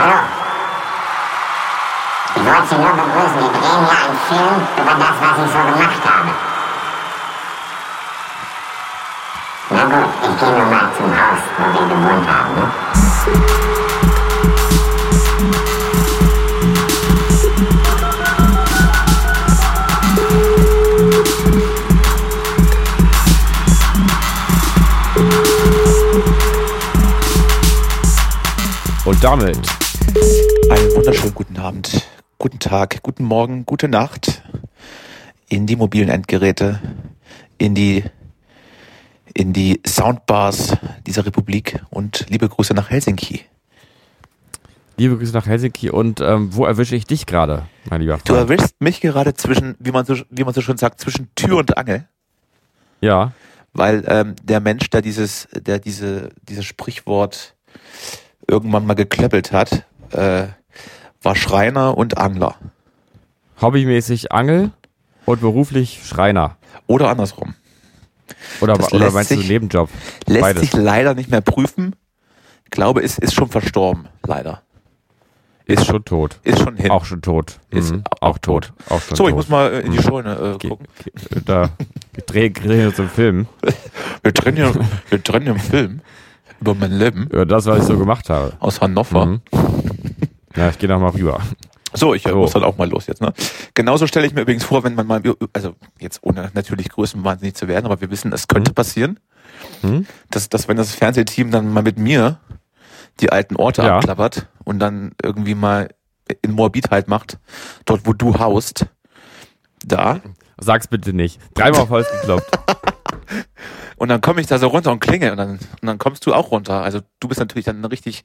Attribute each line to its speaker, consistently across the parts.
Speaker 1: Hallo. Ich wollte Sie nur begrüßen. Wir drehen hier einen Film über das, was ich so gemacht habe. Na gut, ich gehe nun mal zum Haus, wo wir gewohnt haben. Ne?
Speaker 2: Und damit einen wunderschönen guten Abend, guten Tag, guten Morgen, gute Nacht in die mobilen Endgeräte, in die in die Soundbars dieser Republik und liebe Grüße nach Helsinki.
Speaker 3: Liebe Grüße nach Helsinki und ähm, wo erwische ich dich gerade, mein lieber Freund?
Speaker 2: Du erwischst mich gerade zwischen, wie man so, wie man so schön sagt, zwischen Tür und Angel.
Speaker 3: Ja.
Speaker 2: Weil ähm, der Mensch, der dieses, der diese, dieses Sprichwort irgendwann mal geklöppelt hat, äh, war Schreiner und Angler.
Speaker 3: Hobbymäßig Angel und beruflich Schreiner.
Speaker 2: Oder andersrum.
Speaker 3: Oder, oder meinst
Speaker 2: sich-
Speaker 3: du Nebenjob?
Speaker 2: Lässt
Speaker 3: Beides.
Speaker 2: sich leider nicht mehr prüfen. Ich glaube, es ist schon verstorben, leider.
Speaker 3: Ist schon tot.
Speaker 2: Ist schon hin.
Speaker 3: Auch schon tot.
Speaker 2: Ist
Speaker 3: Mhm.
Speaker 2: auch
Speaker 3: auch tot. Auch schon
Speaker 2: so,
Speaker 3: tot.
Speaker 2: ich muss mal äh, in die
Speaker 3: Mhm.
Speaker 2: Scheune äh, gucken.
Speaker 3: Da wir drehen drehen jetzt einen Film.
Speaker 2: Wir drehen hier, wir drehen hier einen Film über mein Leben
Speaker 3: Über das, was ich so gemacht habe.
Speaker 2: aus Hannover.
Speaker 3: Mhm. Ja, ich gehe noch mal rüber.
Speaker 2: So, ich äh,
Speaker 3: So.
Speaker 2: muss dann auch mal los jetzt. Ne? Genauso stelle ich mir übrigens vor, wenn man mal, also jetzt ohne natürlich größenwahnsinnig zu werden, aber wir wissen, es könnte passieren,
Speaker 3: Mhm.
Speaker 2: dass, dass wenn das Fernsehteam dann mal mit mir die alten Orte
Speaker 3: Ja.
Speaker 2: abklappert und dann irgendwie mal in Moabit halt macht, dort wo du haust, da,
Speaker 3: Sag's bitte nicht. Dreimal auf Holz geklopft.
Speaker 2: und dann komme ich da so runter und klinge und dann, und dann kommst du auch runter. Also du bist natürlich dann richtig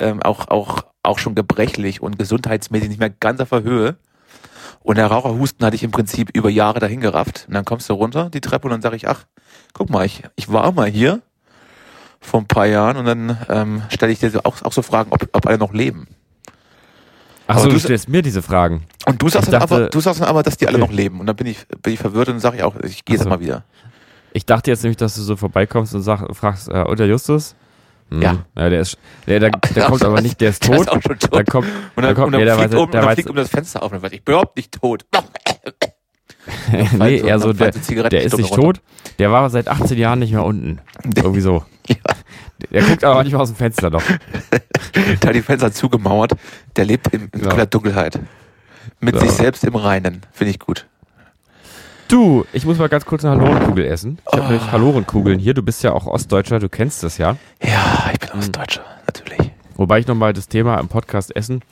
Speaker 2: ähm, auch, auch, auch schon gebrechlich und gesundheitsmäßig nicht mehr ganz auf der Höhe. Und der Raucherhusten hatte ich im Prinzip über Jahre dahin gerafft. Und dann kommst du runter, die Treppe, und dann sage ich, ach, guck mal, ich, ich war mal hier vor ein paar Jahren und dann ähm, stelle ich dir auch, auch so Fragen, ob, ob alle noch leben.
Speaker 3: Achso, du
Speaker 2: du-
Speaker 3: stellst mir diese Fragen.
Speaker 2: Und du sagst,
Speaker 3: Ich
Speaker 2: dann
Speaker 3: dachte-
Speaker 2: aber, du sagst dann aber, dass die alle
Speaker 3: Okay.
Speaker 2: noch leben. Und dann bin ich, bin ich verwirrt und sage ich auch, ich gehe jetzt
Speaker 3: so.
Speaker 2: mal wieder.
Speaker 3: Ich dachte jetzt nämlich, dass du so vorbeikommst und sag, fragst, äh, und der Justus? Hm.
Speaker 2: Ja.
Speaker 3: ja. Der ist, der, der, der kommt aber nicht, der ist
Speaker 2: Der
Speaker 3: tot.
Speaker 2: ist auch schon tot.
Speaker 3: Dann kommt,
Speaker 2: Und
Speaker 3: dann
Speaker 2: dann,
Speaker 3: kommt,
Speaker 2: und dann
Speaker 3: der
Speaker 2: fliegt,
Speaker 3: weiß,
Speaker 2: um,
Speaker 3: der weiß,
Speaker 2: fliegt um das Fenster auf und dann weiß ich, ich bin überhaupt nicht tot.
Speaker 3: nee,
Speaker 2: so-
Speaker 3: eher so, der,
Speaker 2: so
Speaker 3: der ist nicht
Speaker 2: runter.
Speaker 3: tot, der war seit 18 Jahren nicht mehr unten. Irgendwie so.
Speaker 2: Ja.
Speaker 3: Der guckt aber nicht mal aus dem Fenster noch.
Speaker 2: da die Fenster zugemauert, der lebt in, in
Speaker 3: Ja.
Speaker 2: Dunkelheit. Mit
Speaker 3: Ja.
Speaker 2: sich selbst im Reinen. Finde ich gut.
Speaker 3: Du, ich muss mal ganz kurz eine Halorenkugel essen. Ich habe
Speaker 2: Oh.
Speaker 3: nämlich Halorenkugeln hier. Du bist ja auch Ostdeutscher, du kennst das ja.
Speaker 2: Ja, ich bin. Ostdeutscher, natürlich.
Speaker 3: Wobei ich nochmal das Thema im Podcast Essen,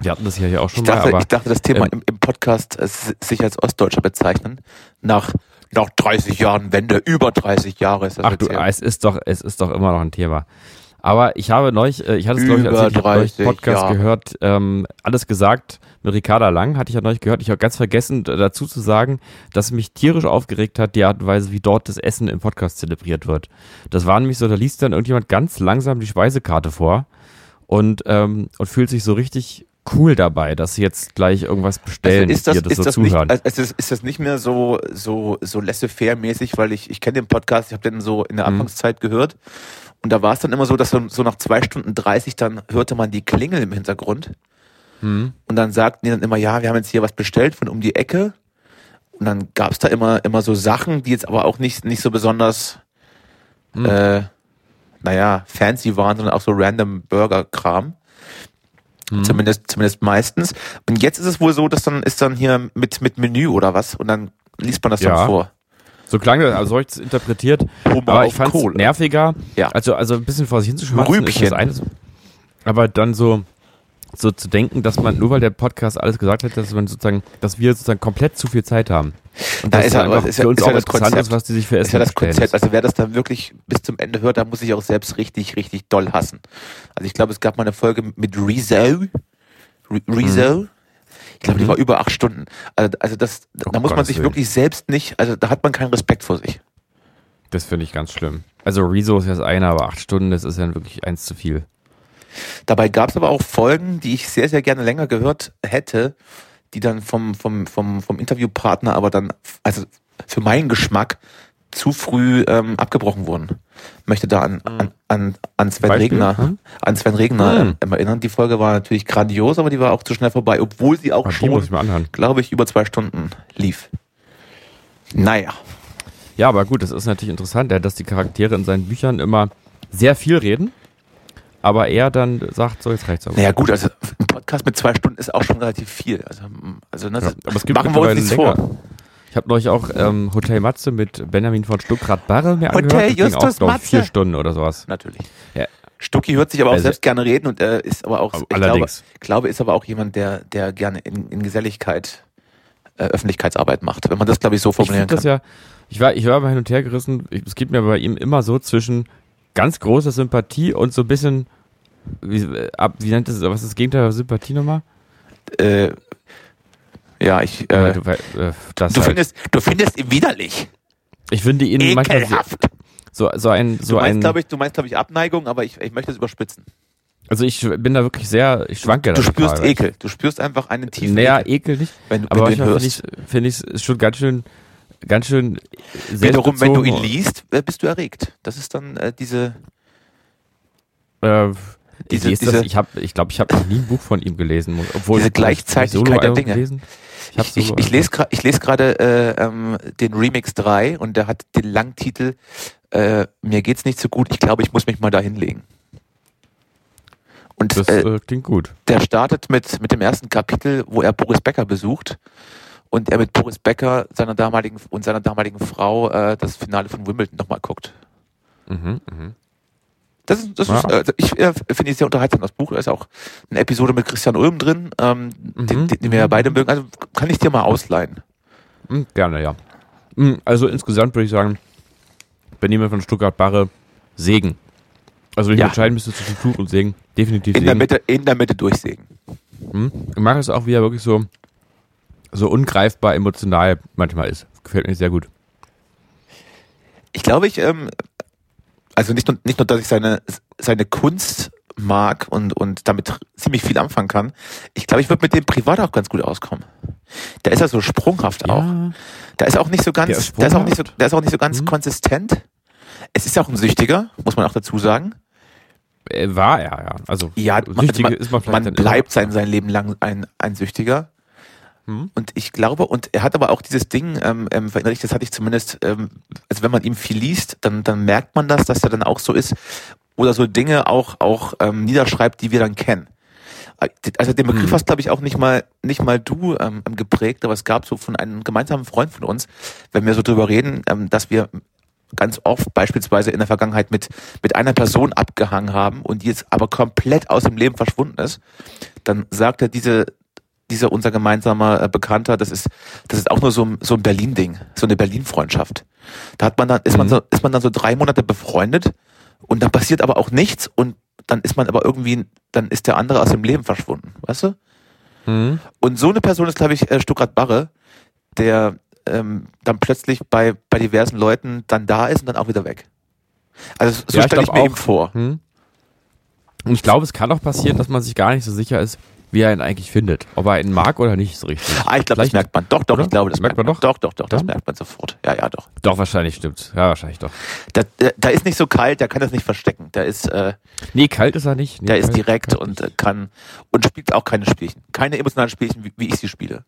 Speaker 3: wir hatten das ja hier auch schon
Speaker 2: Ich dachte,
Speaker 3: mal, aber
Speaker 2: ich dachte, das Thema
Speaker 3: ähm,
Speaker 2: im, im Podcast äh, sich als Ostdeutscher bezeichnen. Nach, nach 30 Jahren Wende, über 30 Jahre ist das
Speaker 3: ach du,
Speaker 2: her.
Speaker 3: es ist doch, es ist doch immer noch ein Thema. Aber ich habe neulich, äh, ich hatte es glaube ich erzählt, ich habe neulich
Speaker 2: 30
Speaker 3: Podcast
Speaker 2: Jahre.
Speaker 3: gehört, ähm, alles gesagt mit Ricarda Lang, hatte ich ja neulich gehört. Ich habe ganz vergessen dazu zu sagen, dass mich tierisch aufgeregt hat, die Art und Weise, wie dort das Essen im Podcast zelebriert wird. Das war nämlich so, da liest dann irgendjemand ganz langsam die Speisekarte vor und, ähm, und fühlt sich so richtig cool dabei, dass sie jetzt gleich irgendwas bestellen
Speaker 2: Also ist das,
Speaker 3: und das
Speaker 2: ist
Speaker 3: so
Speaker 2: das
Speaker 3: zuhören.
Speaker 2: nicht, also ist, ist das nicht mehr so, so, so laissez-faire-mäßig, weil ich, ich kenne den Podcast, ich habe den so in der
Speaker 3: Mhm.
Speaker 2: Anfangszeit gehört. Und da war es dann immer so, dass so, so nach zwei Stunden 30 dann hörte man die Klingel im Hintergrund.
Speaker 3: Hm.
Speaker 2: Und dann sagten die dann immer, ja, wir haben jetzt hier was bestellt von um die Ecke. Und dann gab es da immer, immer so Sachen, die jetzt aber auch nicht, nicht so besonders,
Speaker 3: Hm.
Speaker 2: äh, naja, fancy waren, sondern auch so random Burger-Kram.
Speaker 3: Hm.
Speaker 2: Zumindest, zumindest meistens. Und jetzt ist es wohl so, dass dann ist dann hier mit, mit Menü oder was und dann liest man das
Speaker 3: Ja.
Speaker 2: dann vor.
Speaker 3: So klang das, also so hab ich es interpretiert.
Speaker 2: Hummer
Speaker 3: aber ich fand es nerviger.
Speaker 2: Ja.
Speaker 3: Also, also ein bisschen vor sich hinzuschmatzen
Speaker 2: Rübchen.
Speaker 3: ist das eine. Aber dann so, so zu denken, dass man, nur weil der Podcast alles gesagt hat, dass man sozusagen, dass wir sozusagen komplett zu viel Zeit haben. Und
Speaker 2: Da ist ja- ist ja-
Speaker 3: für uns
Speaker 2: ist
Speaker 3: auch
Speaker 2: ja das
Speaker 3: interessant
Speaker 2: Konzept.
Speaker 3: ist, was die sich für Essen
Speaker 2: ist ja das. Konzept. Also wer das dann wirklich bis zum Ende hört, da muss sich auch selbst richtig, richtig doll hassen. Also ich glaube, es gab mal eine Folge mit Rezo. Re- Rezo. Ich glaube, die
Speaker 3: Mhm.
Speaker 2: war über acht Stunden. Also, also das,
Speaker 3: Oh
Speaker 2: da muss man
Speaker 3: Gottes
Speaker 2: sich
Speaker 3: Willen.
Speaker 2: wirklich selbst nicht, also da hat man keinen Respekt vor sich.
Speaker 3: Das finde ich ganz schlimm. Also Rezo ist ja das eine, aber acht Stunden, das ist ja wirklich eins zu viel.
Speaker 2: Dabei gab es aber auch Folgen, die ich sehr, sehr gerne länger gehört hätte, die dann vom, vom, vom, vom Interviewpartner aber dann, also für meinen Geschmack, zu früh ähm, abgebrochen wurden. Möchte da an, an, an, an Sven
Speaker 3: Beispiel?
Speaker 2: Regner,
Speaker 3: Hm?
Speaker 2: an Sven Regner
Speaker 3: Hm.
Speaker 2: ähm, erinnern. Die Folge war natürlich grandios, aber die war auch zu schnell vorbei, obwohl sie auch
Speaker 3: muss
Speaker 2: schon, glaube ich, über zwei Stunden lief. Naja.
Speaker 3: Ja, aber gut, das ist natürlich interessant, ja, dass die Charaktere in seinen Büchern immer sehr viel reden, aber er dann sagt, so jetzt reicht's aber.
Speaker 2: Naja gut, also ein Podcast mit zwei Stunden ist auch schon relativ viel. Also, also ne,
Speaker 3: Ja,
Speaker 2: das,
Speaker 3: aber es gibt
Speaker 2: machen wir uns nichts
Speaker 3: länger.
Speaker 2: vor.
Speaker 3: Ich habe neulich auch ähm, Hotel Matze mit Benjamin von Stuckrad-Barre mir
Speaker 2: Hotel
Speaker 3: angehört. Ging
Speaker 2: Justus
Speaker 3: auch, ich,
Speaker 2: Matze.
Speaker 3: vier Stunden oder sowas.
Speaker 2: Natürlich.
Speaker 3: Ja.
Speaker 2: Stucki hört sich aber auch
Speaker 3: Also-
Speaker 2: selbst gerne reden und er ist aber auch,
Speaker 3: Aber
Speaker 2: ich glaube,
Speaker 3: allerdings.
Speaker 2: glaube, ist aber auch jemand, der, der gerne in, in Geselligkeit äh, Öffentlichkeitsarbeit macht, wenn man das, glaube ich, so
Speaker 3: Ich
Speaker 2: formulieren
Speaker 3: finde
Speaker 2: kann.
Speaker 3: das ja, ich war, ich war mal hin und her gerissen, ich, es geht mir bei ihm immer so zwischen ganz großer Sympathie und so ein bisschen, wie, äh, ab, wie nennt es, was ist das Gegenteil der Sympathie nochmal?
Speaker 2: äh, ja, ich, äh,
Speaker 3: du, äh, das
Speaker 2: du,
Speaker 3: halt.
Speaker 2: findest, du findest ihn widerlich.
Speaker 3: ich finde ihn manchmal
Speaker 2: Ekelhaft.
Speaker 3: so, so ein,
Speaker 2: Du
Speaker 3: so
Speaker 2: meinst,
Speaker 3: ein,
Speaker 2: glaube ich, du meinst, glaube ich, Abneigung, aber ich, ich möchte es überspitzen.
Speaker 3: also ich bin da wirklich sehr, ich schwanke da
Speaker 2: Du spürst
Speaker 3: total,
Speaker 2: Ekel. Du spürst einfach einen tiefen
Speaker 3: Naja,
Speaker 2: Ekel,
Speaker 3: Ekel nicht,
Speaker 2: wenn, du-
Speaker 3: aber
Speaker 2: wenn du ihn
Speaker 3: manchmal finde ich finde ich es schon ganz schön, ganz schön
Speaker 2: Wiederum, wenn du ihn liest, äh, bist du erregt. Das ist dann äh, diese,
Speaker 3: Äh,
Speaker 2: Diese-
Speaker 3: wie ist
Speaker 2: diese-
Speaker 3: das? Ich habe, ich glaube, ich habe noch nie ein Buch von ihm gelesen, obwohl
Speaker 2: Diese
Speaker 3: ich-
Speaker 2: Gleichzeitigkeit der Dinge.
Speaker 3: Gelesen. Ich,
Speaker 2: Ich, ich, ich lese gerade äh, ähm, den Remix 3 und der hat den Langtitel äh, Mir geht's nicht so gut, ich glaube, ich muss mich mal da hinlegen. Und
Speaker 3: Das
Speaker 2: äh,
Speaker 3: äh, klingt gut.
Speaker 2: der startet mit, mit dem ersten Kapitel, wo er Boris Becker besucht und er mit Boris Becker seiner damaligen und seiner damaligen Frau äh, das Finale von Wimbledon nochmal guckt.
Speaker 3: Mhm, mhm.
Speaker 2: Das ist, das
Speaker 3: Ja.
Speaker 2: ist äh, ich äh, finde es sehr unterhaltsam, das Buch. Da ist auch eine Episode mit Christian Ulm drin, ähm,
Speaker 3: Mhm,
Speaker 2: den, den wir ja beide mögen. Also kann ich dir mal ausleihen.
Speaker 3: Hm, gerne, ja. Hm, Also insgesamt würde ich sagen, Benjamin von Stuttgart-Barre, Segen. Also wenn ich
Speaker 2: Ja.
Speaker 3: entscheiden müsste zwischen Fluch und Segen, definitiv
Speaker 2: In der
Speaker 3: Segen.
Speaker 2: Mitte, in der Mitte durchsägen.
Speaker 3: Hm. Ich mag es auch, wie er wirklich so, so ungreifbar emotional manchmal ist. Gefällt mir sehr gut.
Speaker 2: Ich glaube, ich, ähm, also nicht nur, nicht nur, dass ich seine, seine Kunst mag und, und damit ziemlich viel anfangen kann. Ich glaube, ich würde mit dem privat auch ganz gut auskommen. Der ist ja so sprunghaft auch. Der ist auch nicht so ganz,
Speaker 3: Der
Speaker 2: der
Speaker 3: ist
Speaker 2: auch nicht so, der ist auch nicht so ganz
Speaker 3: Mhm.
Speaker 2: konsistent. Es ist ja auch ein Süchtiger, muss man auch dazu sagen.
Speaker 3: Äh, war er, ja. Also,
Speaker 2: Ja, man,
Speaker 3: Süchtige
Speaker 2: man,
Speaker 3: ist man
Speaker 2: bleibt sein, sein Leben lang ein, ein Süchtiger.
Speaker 3: Hm.
Speaker 2: Und ich glaube, und er hat aber auch dieses Ding, ähm, ähm, verinnerlich, das hatte ich zumindest, ähm, also wenn man ihm viel liest, dann, dann merkt man das, dass er dann auch so ist oder so Dinge auch, auch ähm, niederschreibt, die wir dann kennen. Also den Begriff
Speaker 3: Hm.
Speaker 2: hast, glaube ich, auch nicht mal, nicht mal du ähm, geprägt, aber es gab so von einem gemeinsamen Freund von uns, wenn wir so drüber reden, ähm, dass wir ganz oft beispielsweise in der Vergangenheit mit, mit einer Person abgehangen haben und die jetzt aber komplett aus dem Leben verschwunden ist, dann sagt er diese, dieser unser gemeinsamer äh, Bekannter, das ist, das ist auch nur so, ein- so ein Berlin-Ding, so eine Berlin-Freundschaft. Da hat man dann, ist man
Speaker 3: Mhm.
Speaker 2: so, ist man dann so drei Monate befreundet und dann passiert aber auch nichts und dann ist man aber irgendwie, dann ist der andere aus dem Leben verschwunden, weißt du?
Speaker 3: Mhm.
Speaker 2: Und so eine Person ist, glaube ich, äh, Stuttgart Barre, der ähm, dann plötzlich bei, bei diversen Leuten dann da ist und dann auch wieder weg. Also so
Speaker 3: Ja, ich
Speaker 2: stelle ich,
Speaker 3: glaub
Speaker 2: mir
Speaker 3: auch.
Speaker 2: ihn vor.
Speaker 3: Hm. Und ich glaube, es kann auch passieren, dass man sich gar nicht so sicher ist, wie er ihn eigentlich findet. Ob er ihn mag oder nicht so richtig.
Speaker 2: Ah, ich glaube, das merkt man. Doch, doch,
Speaker 3: Oder?
Speaker 2: ich glaube, das merkt, man.
Speaker 3: doch?
Speaker 2: Doch, doch, doch, das
Speaker 3: Ja?
Speaker 2: merkt man sofort. Ja, ja, doch.
Speaker 3: Doch, wahrscheinlich stimmt's. Ja, wahrscheinlich doch.
Speaker 2: Da, da, da ist nicht so kalt, der kann das nicht verstecken. Der ist, äh,
Speaker 3: Nee, kalt ist er nicht. Nee,
Speaker 2: der ist direkt und äh, kann und spielt auch keine Spielchen. Keine emotionalen Spielchen, wie, wie ich sie spiele.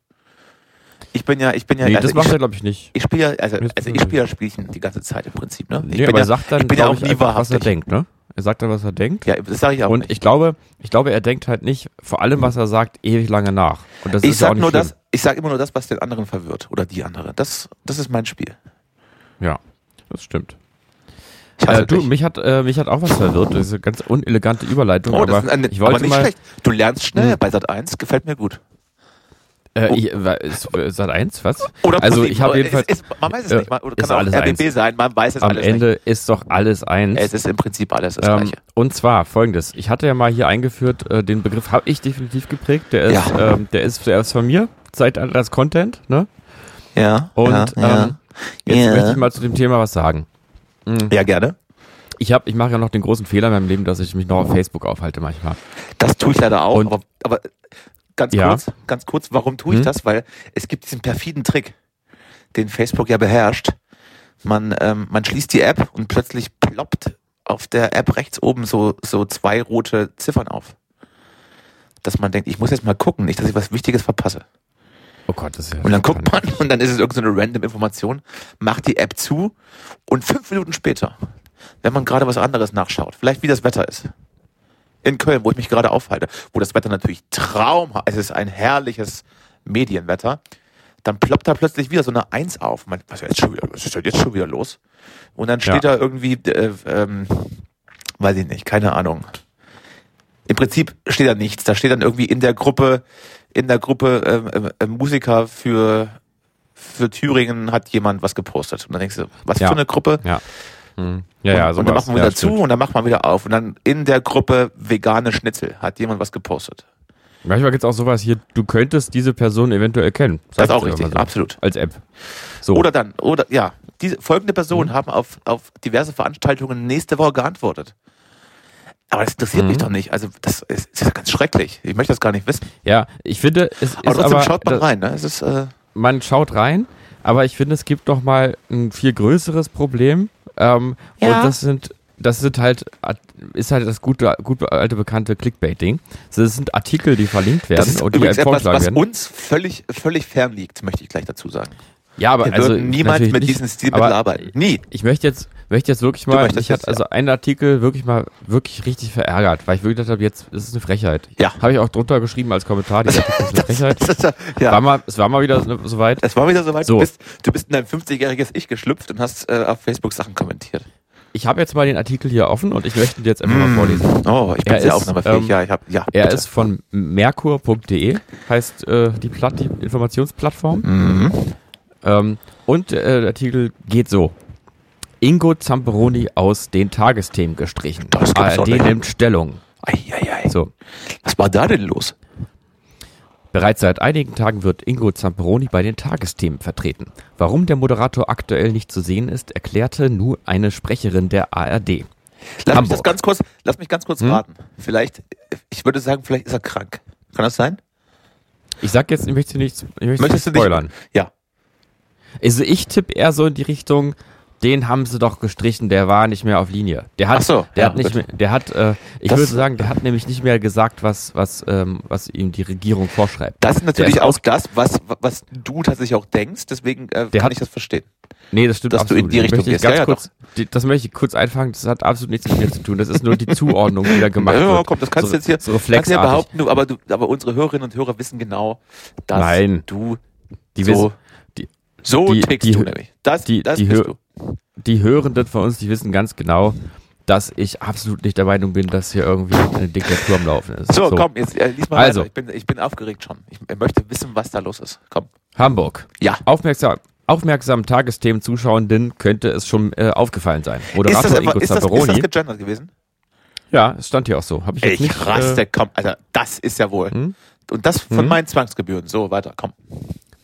Speaker 2: Ich bin ja, ich bin ja,
Speaker 3: Nee,
Speaker 2: also
Speaker 3: das macht er, glaube ich, nicht.
Speaker 2: ich spiele ja, also, also ich spiele ja Spielchen die ganze Zeit im Prinzip, ne? Ich
Speaker 3: Nee,
Speaker 2: bin
Speaker 3: aber
Speaker 2: ja,
Speaker 3: sagt dann,
Speaker 2: ich bin ja auch nie
Speaker 3: einfach, was er
Speaker 2: wahrhaftig.
Speaker 3: denkt, ne? Er sagt dann, was er denkt.
Speaker 2: Ja, das sage ich auch
Speaker 3: und
Speaker 2: nicht.
Speaker 3: ich glaube, ich glaube, er denkt halt nicht vor allem, was er sagt, ewig lange nach. Und das
Speaker 2: Ich
Speaker 3: ist auch nicht
Speaker 2: nur
Speaker 3: schlimm.
Speaker 2: das, ich sag immer nur das, was den anderen verwirrt oder die andere. Das, das ist mein Spiel.
Speaker 3: Ja, das stimmt. Äh, du,
Speaker 2: dich.
Speaker 3: mich hat, äh, mich hat auch was verwirrt. Das ist eine ganz unelegante Überleitung.
Speaker 2: oh, das
Speaker 3: aber
Speaker 2: ist eine,
Speaker 3: ich wollte
Speaker 2: aber nicht
Speaker 3: mal,
Speaker 2: schlecht. Du lernst schnell
Speaker 3: Hm.
Speaker 2: bei Sat 1, gefällt mir gut.
Speaker 3: Äh,
Speaker 2: Oh.
Speaker 3: ich, ist, Sat 1, was?
Speaker 2: Oder
Speaker 3: also
Speaker 2: Pro7,
Speaker 3: ich habe
Speaker 2: oder
Speaker 3: jedenfalls
Speaker 2: Ist, ist, man weiß es
Speaker 3: äh,
Speaker 2: nicht. Man, oder
Speaker 3: ist
Speaker 2: kann auch
Speaker 3: alles
Speaker 2: RBB
Speaker 3: eins.
Speaker 2: sein. Man weiß es
Speaker 3: am
Speaker 2: alles
Speaker 3: Ende ist doch alles eins.
Speaker 2: nicht. Es ist im Prinzip alles das
Speaker 3: Ähm,
Speaker 2: Gleiche.
Speaker 3: und zwar folgendes. Ich hatte ja mal hier eingeführt, äh, den Begriff habe ich definitiv geprägt. Der ist,
Speaker 2: Ja.
Speaker 3: ähm, der ist zuerst von mir, Zeitalter als Content. Ne?
Speaker 2: Ja.
Speaker 3: Und
Speaker 2: ja, ja.
Speaker 3: ähm, jetzt
Speaker 2: Ja.
Speaker 3: möchte ich mal zu dem Thema was sagen. Mhm.
Speaker 2: ja, gerne.
Speaker 3: Ich, hab, ich mache ja noch den großen Fehler in meinem Leben, dass ich mich noch auf Facebook aufhalte manchmal.
Speaker 2: Das tue ich leider auch.
Speaker 3: Und-
Speaker 2: aber, aber ganz
Speaker 3: Ja.
Speaker 2: kurz, ganz kurz, warum tue ich
Speaker 3: Hm?
Speaker 2: das? Weil es gibt diesen perfiden Trick, den Facebook ja beherrscht. man, ähm, man schließt die App und plötzlich ploppt auf der App rechts oben so, so zwei rote Ziffern auf. Dass man denkt, ich muss jetzt mal gucken, nicht, dass ich was Wichtiges verpasse.
Speaker 3: Oh Gott, das ist ja
Speaker 2: Und dann guckt man und dann ist es irgendeine so random Information, macht die App zu und fünf Minuten später, wenn man gerade was anderes nachschaut, vielleicht wie das Wetter ist. In Köln, wo ich mich gerade aufhalte, wo das Wetter natürlich traumhaft, es ist ein herrliches Medienwetter, dann ploppt da plötzlich wieder so eine Eins auf. Man, was, ist jetzt schon wieder, was ist denn jetzt schon wieder los? Und dann steht
Speaker 3: Ja.
Speaker 2: da irgendwie, äh, ähm, weiß ich nicht, keine Ahnung. Im Prinzip steht da nichts. Da steht dann irgendwie in der Gruppe, in der Gruppe ähm, ähm, Musiker für für Thüringen hat jemand was gepostet. Und dann denkst du, was
Speaker 3: Ja.
Speaker 2: für eine Gruppe?
Speaker 3: Ja. Hm. Ja, ja,
Speaker 2: und, und dann macht man wieder
Speaker 3: ja,
Speaker 2: zu
Speaker 3: stimmt.
Speaker 2: und dann macht man wieder auf. Und dann in der Gruppe vegane Schnitzel hat jemand was gepostet.
Speaker 3: Manchmal gibt's auch sowas hier, du könntest diese Person eventuell kennen.
Speaker 2: Das ist auch
Speaker 3: ich
Speaker 2: richtig,
Speaker 3: so.
Speaker 2: absolut.
Speaker 3: Als App. So.
Speaker 2: Oder dann, oder ja, diese folgende Personen
Speaker 3: Mhm.
Speaker 2: haben auf, auf diverse Veranstaltungen nächste Woche geantwortet. Aber das interessiert
Speaker 3: Mhm.
Speaker 2: mich doch nicht. Also das ist, ist ja ganz schrecklich. Ich möchte das gar nicht wissen.
Speaker 3: ja, ich finde, es ist
Speaker 2: Aber trotzdem
Speaker 3: aber,
Speaker 2: schaut man
Speaker 3: das-
Speaker 2: rein. Ne? Es ist, äh,
Speaker 3: man schaut rein, aber ich finde, es gibt noch mal ein viel größeres Problem. Ähm,
Speaker 2: Ja.
Speaker 3: Und das sind, das sind halt, ist halt das gute, gute alte bekannte Clickbaiting. Das sind Artikel, die verlinkt werden
Speaker 2: das ist
Speaker 3: und die als
Speaker 2: etwas,
Speaker 3: vorgeschlagen
Speaker 2: was
Speaker 3: werden.
Speaker 2: uns völlig, völlig fern liegt, möchte ich gleich dazu sagen.
Speaker 3: Ja, aber
Speaker 2: Wir
Speaker 3: also natürlich
Speaker 2: mit
Speaker 3: nicht,
Speaker 2: diesem Stilmittel
Speaker 3: aber
Speaker 2: arbeiten. Nie.
Speaker 3: Ich möchte jetzt, möchte jetzt wirklich mal,
Speaker 2: möchtest
Speaker 3: mich hat
Speaker 2: jetzt,
Speaker 3: also ein Artikel wirklich mal wirklich richtig verärgert, weil ich wirklich gedacht habe, jetzt ist es eine Frechheit.
Speaker 2: Ja.
Speaker 3: Habe ich auch drunter geschrieben als Kommentar, die Artikel ist eine Frechheit.
Speaker 2: Das ist, ja, ja.
Speaker 3: War mal, es war mal wieder so- soweit.
Speaker 2: Es war wieder soweit.
Speaker 3: So.
Speaker 2: Du, bist, du bist in dein 50-jähriges Ich geschlüpft und hast äh, auf Facebook Sachen kommentiert.
Speaker 3: Ich habe jetzt mal den Artikel hier offen und ich möchte ihn dir jetzt einfach mal vorlesen.
Speaker 2: Oh, ich bin
Speaker 3: Er
Speaker 2: sehr
Speaker 3: ist,
Speaker 2: aufnahmefähig.
Speaker 3: ähm,
Speaker 2: ja, ich hab, ja.
Speaker 3: Er
Speaker 2: bitte.
Speaker 3: ist von merkur.de, heißt äh, die, Platt, die Informationsplattform.
Speaker 2: Mhm.
Speaker 3: Ähm, und äh, der Artikel geht so. Ingo Zamperoni aus den Tagesthemen gestrichen.
Speaker 2: Das
Speaker 3: ARD nimmt Stellung.
Speaker 2: Eieiei.
Speaker 3: So.
Speaker 2: Was war da denn los?
Speaker 3: Bereits seit einigen Tagen wird Ingo Zamperoni bei den Tagesthemen vertreten. Warum der Moderator aktuell nicht zu sehen ist, erklärte nur eine Sprecherin der ARD.
Speaker 2: Lass mich das
Speaker 3: Hamburg.
Speaker 2: ganz kurz, lass mich ganz kurz
Speaker 3: Hm?
Speaker 2: raten. Vielleicht, ich würde sagen, vielleicht ist er krank. Kann das sein?
Speaker 3: Ich sag jetzt, ich möchte nicht, ich möchte
Speaker 2: Möchtest du
Speaker 3: nicht spoilern.
Speaker 2: nicht? Ja.
Speaker 3: Also ich tippe eher so in die Richtung, den haben sie doch gestrichen, der war nicht mehr auf Linie. Der hat,
Speaker 2: so,
Speaker 3: der
Speaker 2: ja,
Speaker 3: hat nicht mehr, der hat, äh, ich
Speaker 2: Das-
Speaker 3: würde sagen, der hat nämlich nicht mehr gesagt, was, was, ähm, was ihm die Regierung vorschreibt.
Speaker 2: Das ist natürlich auch das, was, was du tatsächlich auch denkst. Deswegen äh,
Speaker 3: Der
Speaker 2: kann
Speaker 3: hat-
Speaker 2: ich das verstehen.
Speaker 3: Nee, das stimmt
Speaker 2: Dass du in
Speaker 3: absolut.
Speaker 2: die
Speaker 3: Das
Speaker 2: Richtung
Speaker 3: möchte ich
Speaker 2: gehst.
Speaker 3: Ganz
Speaker 2: Ja, ja,
Speaker 3: kurz, die, das möchte ich kurz einfangen. Das hat absolut nichts mit mir zu tun. Das ist nur die Zuordnung, die da gemacht
Speaker 2: Ja,
Speaker 3: wird.
Speaker 2: komm, das kannst
Speaker 3: so,
Speaker 2: du jetzt hier,
Speaker 3: so
Speaker 2: kannst ja behaupten, du, aber, du, aber unsere Hörerinnen und Hörer wissen genau, dass
Speaker 3: Nein.
Speaker 2: du
Speaker 3: Die,
Speaker 2: so,
Speaker 3: wissen, die,
Speaker 2: so
Speaker 3: die-
Speaker 2: tickst
Speaker 3: die-
Speaker 2: du nämlich. Das,
Speaker 3: die-
Speaker 2: das
Speaker 3: die
Speaker 2: bist du.
Speaker 3: Die Hörenden von uns, die wissen ganz genau, dass ich absolut nicht der Meinung bin, dass hier irgendwie eine Diktatur am Laufen ist.
Speaker 2: So, komm, jetzt äh, lies mal
Speaker 3: Also.
Speaker 2: weiter. Ich bin, ich bin aufgeregt schon. Ich äh, möchte wissen, was da los ist. Komm.
Speaker 3: Hamburg.
Speaker 2: Ja.
Speaker 3: Aufmerksam, aufmerksamen Tagesthemen-Zuschauenden könnte es schon äh, aufgefallen sein.
Speaker 2: Ist
Speaker 3: Moderator
Speaker 2: das,
Speaker 3: Ingo
Speaker 2: ist, das, ist das gegendert gewesen?
Speaker 3: ja, es stand hier auch so. Hab ich jetzt
Speaker 2: Ich
Speaker 3: nicht,
Speaker 2: raste,
Speaker 3: Äh,
Speaker 2: komm, Alter, das ist ja wohl.
Speaker 3: Hm?
Speaker 2: Und das von
Speaker 3: Hm?
Speaker 2: meinen Zwangsgebühren. So, weiter, komm.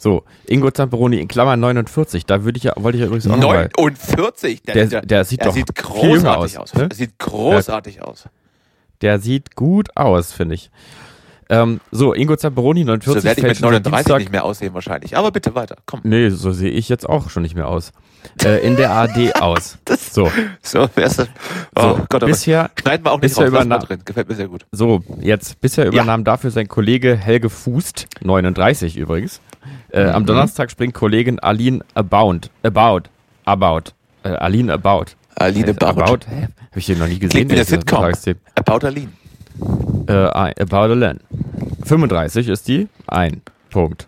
Speaker 3: So, Ingo Zamperoni in Klammern 49. Da würde ich ja, wollte ich ja übrigens auch noch mal.
Speaker 2: 49?
Speaker 3: Der- der sieht
Speaker 2: der sieht
Speaker 3: viel jünger
Speaker 2: großartig
Speaker 3: aus,
Speaker 2: aus.
Speaker 3: ne?
Speaker 2: Der sieht großartig aus.
Speaker 3: Der sieht gut aus, finde ich. Ähm, so, Ingo Zamperoni 49.
Speaker 2: So werde ich mit
Speaker 3: schon seit
Speaker 2: 39
Speaker 3: Dienstag-
Speaker 2: nicht mehr aussehen wahrscheinlich. Aber bitte weiter, komm.
Speaker 3: Nee, so sehe ich jetzt auch schon nicht mehr aus. Äh, in der ARD aus.
Speaker 2: Das,
Speaker 3: So,
Speaker 2: so, wär's das. Oh
Speaker 3: so
Speaker 2: Gott,
Speaker 3: bisher,
Speaker 2: schneiden wir auch nicht raus. Lass mal
Speaker 3: überna-
Speaker 2: drin. Gefällt mir sehr gut.
Speaker 3: so, jetzt, bisher übernahm dafür sein Kollege Helge Fußt, 39 übrigens. Äh, Am
Speaker 2: Mhm.
Speaker 3: Donnerstag springt Kollegin Aline About, About, About, äh, Aline About.
Speaker 2: Aline Baut.
Speaker 3: About, hä? Hab ich hier noch nie gesehen.
Speaker 2: Klingt wie
Speaker 3: gesagt,
Speaker 2: Sitcom. About Aline.
Speaker 3: Äh, About Aline. 35 ist die. Ein Punkt.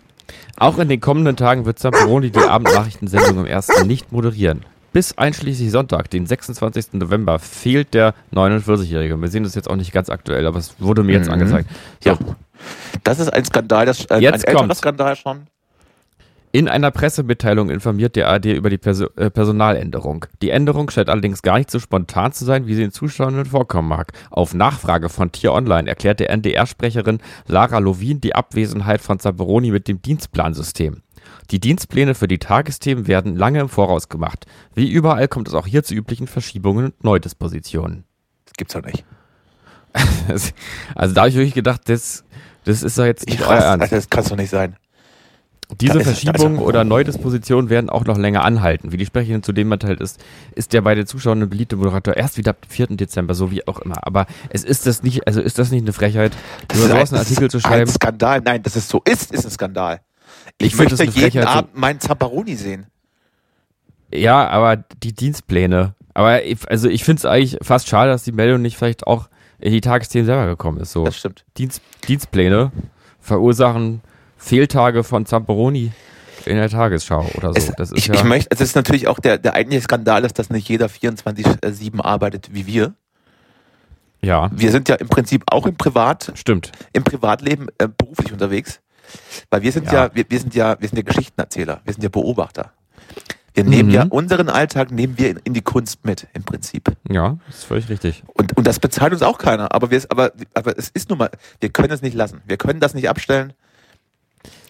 Speaker 3: Auch in den kommenden Tagen wird Zamperoni die Abendnachrichtensendung im ersten nicht moderieren. Bis einschließlich Sonntag, den 26. November, fehlt der 49-Jährige. Wir sehen das jetzt auch nicht ganz aktuell, aber es wurde mir jetzt
Speaker 2: Mhm.
Speaker 3: angezeigt. So,
Speaker 2: Ja. Das ist ein Skandal, das, äh,
Speaker 3: Jetzt
Speaker 2: ein älterer. Skandal schon.
Speaker 3: In einer Pressemitteilung informiert der ARD über die Perso äh, Personaländerung. Die Änderung scheint allerdings gar nicht so spontan zu sein, wie sie den Zuschauern vorkommen mag. Auf Nachfrage von Tier Online erklärt der NDR-Sprecherin Lara Lovin die Abwesenheit von Zaberoni mit dem Dienstplansystem. Die Dienstpläne für die Tagesthemen werden lange im Voraus gemacht. Wie überall kommt es auch hier zu üblichen Verschiebungen und Neudispositionen.
Speaker 2: Das gibt's doch nicht.
Speaker 3: also da habe ich wirklich gedacht, das, das ist doch jetzt
Speaker 2: Ich
Speaker 3: nicht euer
Speaker 2: raste,
Speaker 3: Ernst.
Speaker 2: Alter, das kann's doch nicht sein.
Speaker 3: Diese
Speaker 2: ist
Speaker 3: Verschiebungen
Speaker 2: also-
Speaker 3: oder Neudispositionen werden auch noch länger anhalten. Wie die Sprecherin zu dem mitteilt ist, ist der bei den Zuschauern beliebte Moderator erst wieder ab dem 4. Dezember, so wie auch immer. Aber es ist das nicht, also ist das nicht eine Frechheit,
Speaker 2: Das
Speaker 3: über sowas
Speaker 2: ein,
Speaker 3: einen Artikel zu
Speaker 2: das ist
Speaker 3: schreiben?
Speaker 2: Ein Skandal. Nein, dass es so ist, ist ein Skandal. Ich,
Speaker 3: Ich
Speaker 2: möchte jeden Abend meinen Zamparoni sehen.
Speaker 3: Ja, aber die Dienstpläne. Aber ich, also ich finde es eigentlich fast schade, dass die Meldung nicht vielleicht auch in die Tagesthemen selber gekommen ist. So
Speaker 2: Das stimmt.
Speaker 3: Dienst, Dienstpläne verursachen Fehltage von Zamperoni in der Tagesschau oder so.
Speaker 2: Es,
Speaker 3: das ist
Speaker 2: ich,
Speaker 3: ja,
Speaker 2: ich möchte, es ist natürlich auch der, der eigentliche Skandal ist, dass nicht jeder 24-7 arbeitet wie wir.
Speaker 3: ja,
Speaker 2: Wir sind ja im Prinzip auch im Privat,
Speaker 3: stimmt.
Speaker 2: im Privatleben äh, beruflich unterwegs. Weil wir sind
Speaker 3: Ja.
Speaker 2: ja, wir, wir sind ja, wir sind ja Geschichtenerzähler, wir sind ja Beobachter. Wir nehmen
Speaker 3: Mhm.
Speaker 2: ja unseren Alltag, nehmen wir in, in die Kunst mit, im Prinzip.
Speaker 3: Ja, das ist völlig richtig.
Speaker 2: Und, und das bezahlt uns auch keiner. Aber wir, es- aber, aber es ist nun mal, wir können es nicht lassen. Wir können das nicht abstellen.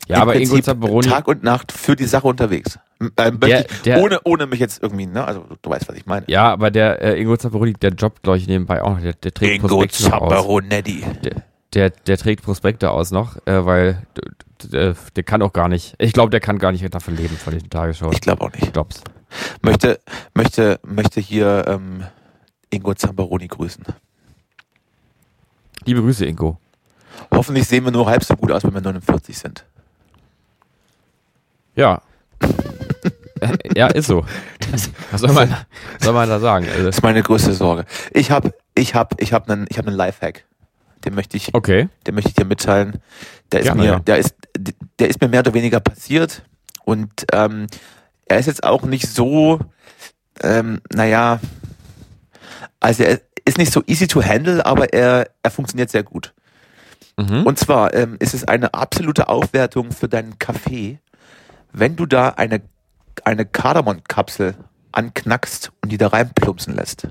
Speaker 3: Ja,
Speaker 2: Im
Speaker 3: aber Ingo
Speaker 2: Prinzip
Speaker 3: Zamperoni,
Speaker 2: Tag und Nacht für die Sache unterwegs. Ähm,
Speaker 3: Der-
Speaker 2: ich-
Speaker 3: der-
Speaker 2: ohne, ohne mich jetzt irgendwie, ne? Also du weißt, was ich meine.
Speaker 3: ja, aber der äh, Ingo Zamperoni, der Job, glaube ich, nebenbei auch noch, der, der trägt
Speaker 2: Ingo. Zamperonetti.
Speaker 3: Der, der, der trägt Prospekte aus noch, äh, weil d- d- der, der kann auch gar nicht, ich glaube, der kann gar nicht davon leben, von diesen Tagesschauen.
Speaker 2: Ich glaube auch nicht.
Speaker 3: Jobs.
Speaker 2: Möchte, möchte, möchte hier ähm, Ingo Zamperoni grüßen.
Speaker 3: Liebe Grüße, Ingo.
Speaker 2: Hoffentlich sehen wir nur halb so gut aus, wenn wir 49 sind.
Speaker 3: Ja. Äh, ja, ist so. Was soll man, soll man da sagen? Also,
Speaker 2: Das ist meine größte Sorge. Ich habe ich hab, ich hab einen ich hab einen Lifehack. Den möchte ich
Speaker 3: okay.
Speaker 2: den möchte ich dir mitteilen. Der ist mir,
Speaker 3: ja.
Speaker 2: der ist, der ist mir mehr oder weniger passiert und ähm, er ist jetzt auch nicht so, ähm, naja, also er ist nicht so easy to handle, aber er, er funktioniert sehr gut.
Speaker 3: Mhm.
Speaker 2: Und zwar ähm, ist es eine absolute Aufwertung für deinen Kaffee, wenn du da eine, eine Kardamom-Kapsel anknackst und die da reinplumpsen lässt.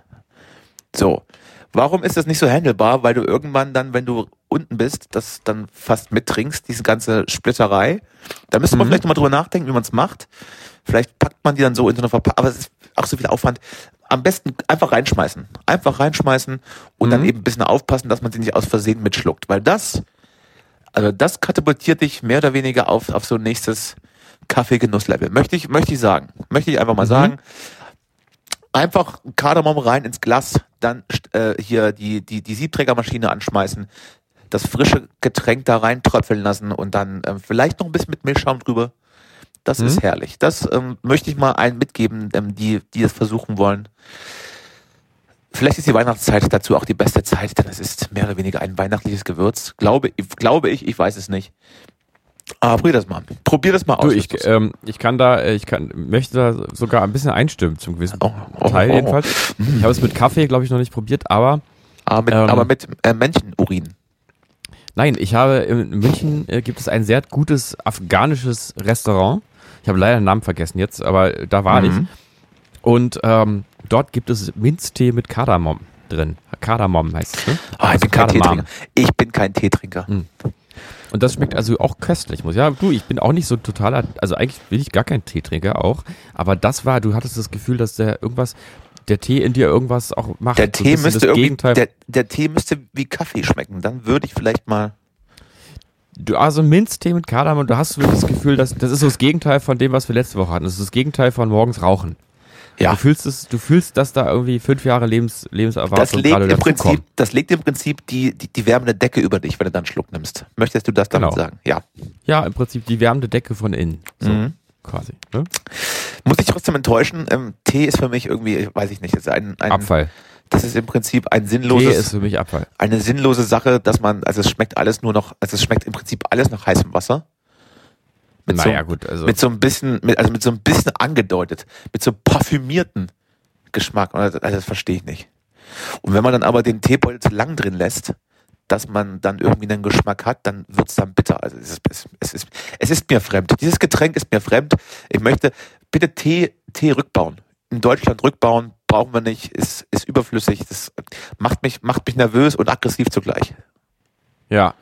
Speaker 2: So. Warum ist das nicht so handelbar? Weil du irgendwann dann, wenn du unten bist, das dann fast mittrinkst, diese ganze Splitterei. Da müsste man
Speaker 3: Mhm.
Speaker 2: vielleicht nochmal drüber nachdenken, wie man es macht. Vielleicht packt man die dann so in so eine Verpackung, aber es ist auch so viel Aufwand. Am besten einfach reinschmeißen. Einfach reinschmeißen und dann
Speaker 3: Mhm.
Speaker 2: eben ein bisschen aufpassen, dass man sie nicht aus Versehen mitschluckt. Weil das, also das katapultiert dich mehr oder weniger auf, auf so ein nächstes Kaffeegenusslevel. Möchte ich, möchte ich sagen. Möchte ich einfach mal
Speaker 3: Mhm.
Speaker 2: sagen. Einfach Kardamom rein ins Glas, dann äh, hier die, die, die Siebträgermaschine anschmeißen, das frische Getränk da rein tröpfeln lassen und dann ähm, vielleicht noch ein bisschen mit Milchschaum drüber. Das
Speaker 3: Mhm.
Speaker 2: ist herrlich. Das ähm, möchte ich mal allen mitgeben, ähm, die, die es versuchen wollen. Vielleicht ist die Weihnachtszeit dazu auch die beste Zeit, denn es ist mehr oder weniger ein weihnachtliches Gewürz. Glaube, glaube ich, ich weiß es nicht. Aber probier das mal. Probier das mal
Speaker 3: Du,
Speaker 2: aus.
Speaker 3: ich,
Speaker 2: Justus.
Speaker 3: ähm, ich kann da, äh, ich kann, möchte da sogar ein bisschen einstimmen zum gewissen
Speaker 2: Oh, oh,
Speaker 3: Teil
Speaker 2: oh.
Speaker 3: jedenfalls. Ich habe es mit Kaffee, glaube ich, noch nicht probiert, aber
Speaker 2: aber mit,
Speaker 3: ähm,
Speaker 2: aber mit äh, Menschenurin.
Speaker 3: nein, ich habe in München äh, gibt es ein sehr gutes afghanisches Restaurant. Ich habe leider den Namen vergessen jetzt, aber da war ich.
Speaker 2: Mhm.
Speaker 3: Und ähm, dort gibt es Minztee mit Kardamom drin. Kardamom heißt es, ne?
Speaker 2: Ah, ich bin kein. Teetrinker. Ich bin kein Teetrinker.
Speaker 3: Mhm. Und das schmeckt also auch köstlich, muss. Ja, du, ich bin auch nicht so totaler, also eigentlich bin ich gar kein Teetrinker auch, aber das war, du hattest das Gefühl, dass der irgendwas, der Tee in dir irgendwas auch macht.
Speaker 2: Der
Speaker 3: So
Speaker 2: Tee
Speaker 3: bisschen
Speaker 2: müsste irgendwie, der, der Tee müsste wie Kaffee schmecken. Dann würde ich vielleicht mal.
Speaker 3: du, also Minztee mit Kardamom, du hast wirklich das Gefühl, dass das ist so das Gegenteil von dem, was wir letzte Woche hatten. Das ist das Gegenteil von morgens rauchen.
Speaker 2: Ja,
Speaker 3: Du fühlst es, du fühlst, dass da irgendwie fünf Jahre Lebens, Lebenserfahrung
Speaker 2: das legt
Speaker 3: gerade
Speaker 2: im Prinzip,
Speaker 3: dazukommen.
Speaker 2: das legt im Prinzip die, die, die wärmende Decke über dich, wenn du dann einen Schluck nimmst. Möchtest du das damit
Speaker 3: Genau.
Speaker 2: sagen? Ja.
Speaker 3: Ja, im Prinzip die wärmende Decke von innen. So,
Speaker 2: Mhm.
Speaker 3: quasi. Ne?
Speaker 2: Muss ich trotzdem enttäuschen. Ähm, Tee ist für mich irgendwie, weiß ich nicht, ist ein, ein
Speaker 3: Abfall.
Speaker 2: das ist im Prinzip ein
Speaker 3: Tee
Speaker 2: sinnloses,
Speaker 3: ist für mich Abfall.
Speaker 2: eine sinnlose Sache, dass man, also es schmeckt alles nur noch, also es schmeckt im Prinzip alles nach heißem Wasser. Mit
Speaker 3: naja,
Speaker 2: so,
Speaker 3: gut, also.
Speaker 2: mit so ein bisschen, mit, also mit so ein bisschen angedeutet, mit so parfümierten Geschmack. Also, das verstehe ich nicht. Und wenn man dann aber den Teebeutel zu lang drin lässt, dass man dann irgendwie einen Geschmack hat, dann wird's dann bitter. Also es ist, es, es, ist, es ist mir fremd. Dieses Getränk ist mir fremd. Ich möchte bitte Tee, Tee rückbauen. In Deutschland rückbauen brauchen wir nicht, ist, ist überflüssig. Das macht mich, macht mich nervös und aggressiv zugleich.
Speaker 3: ja.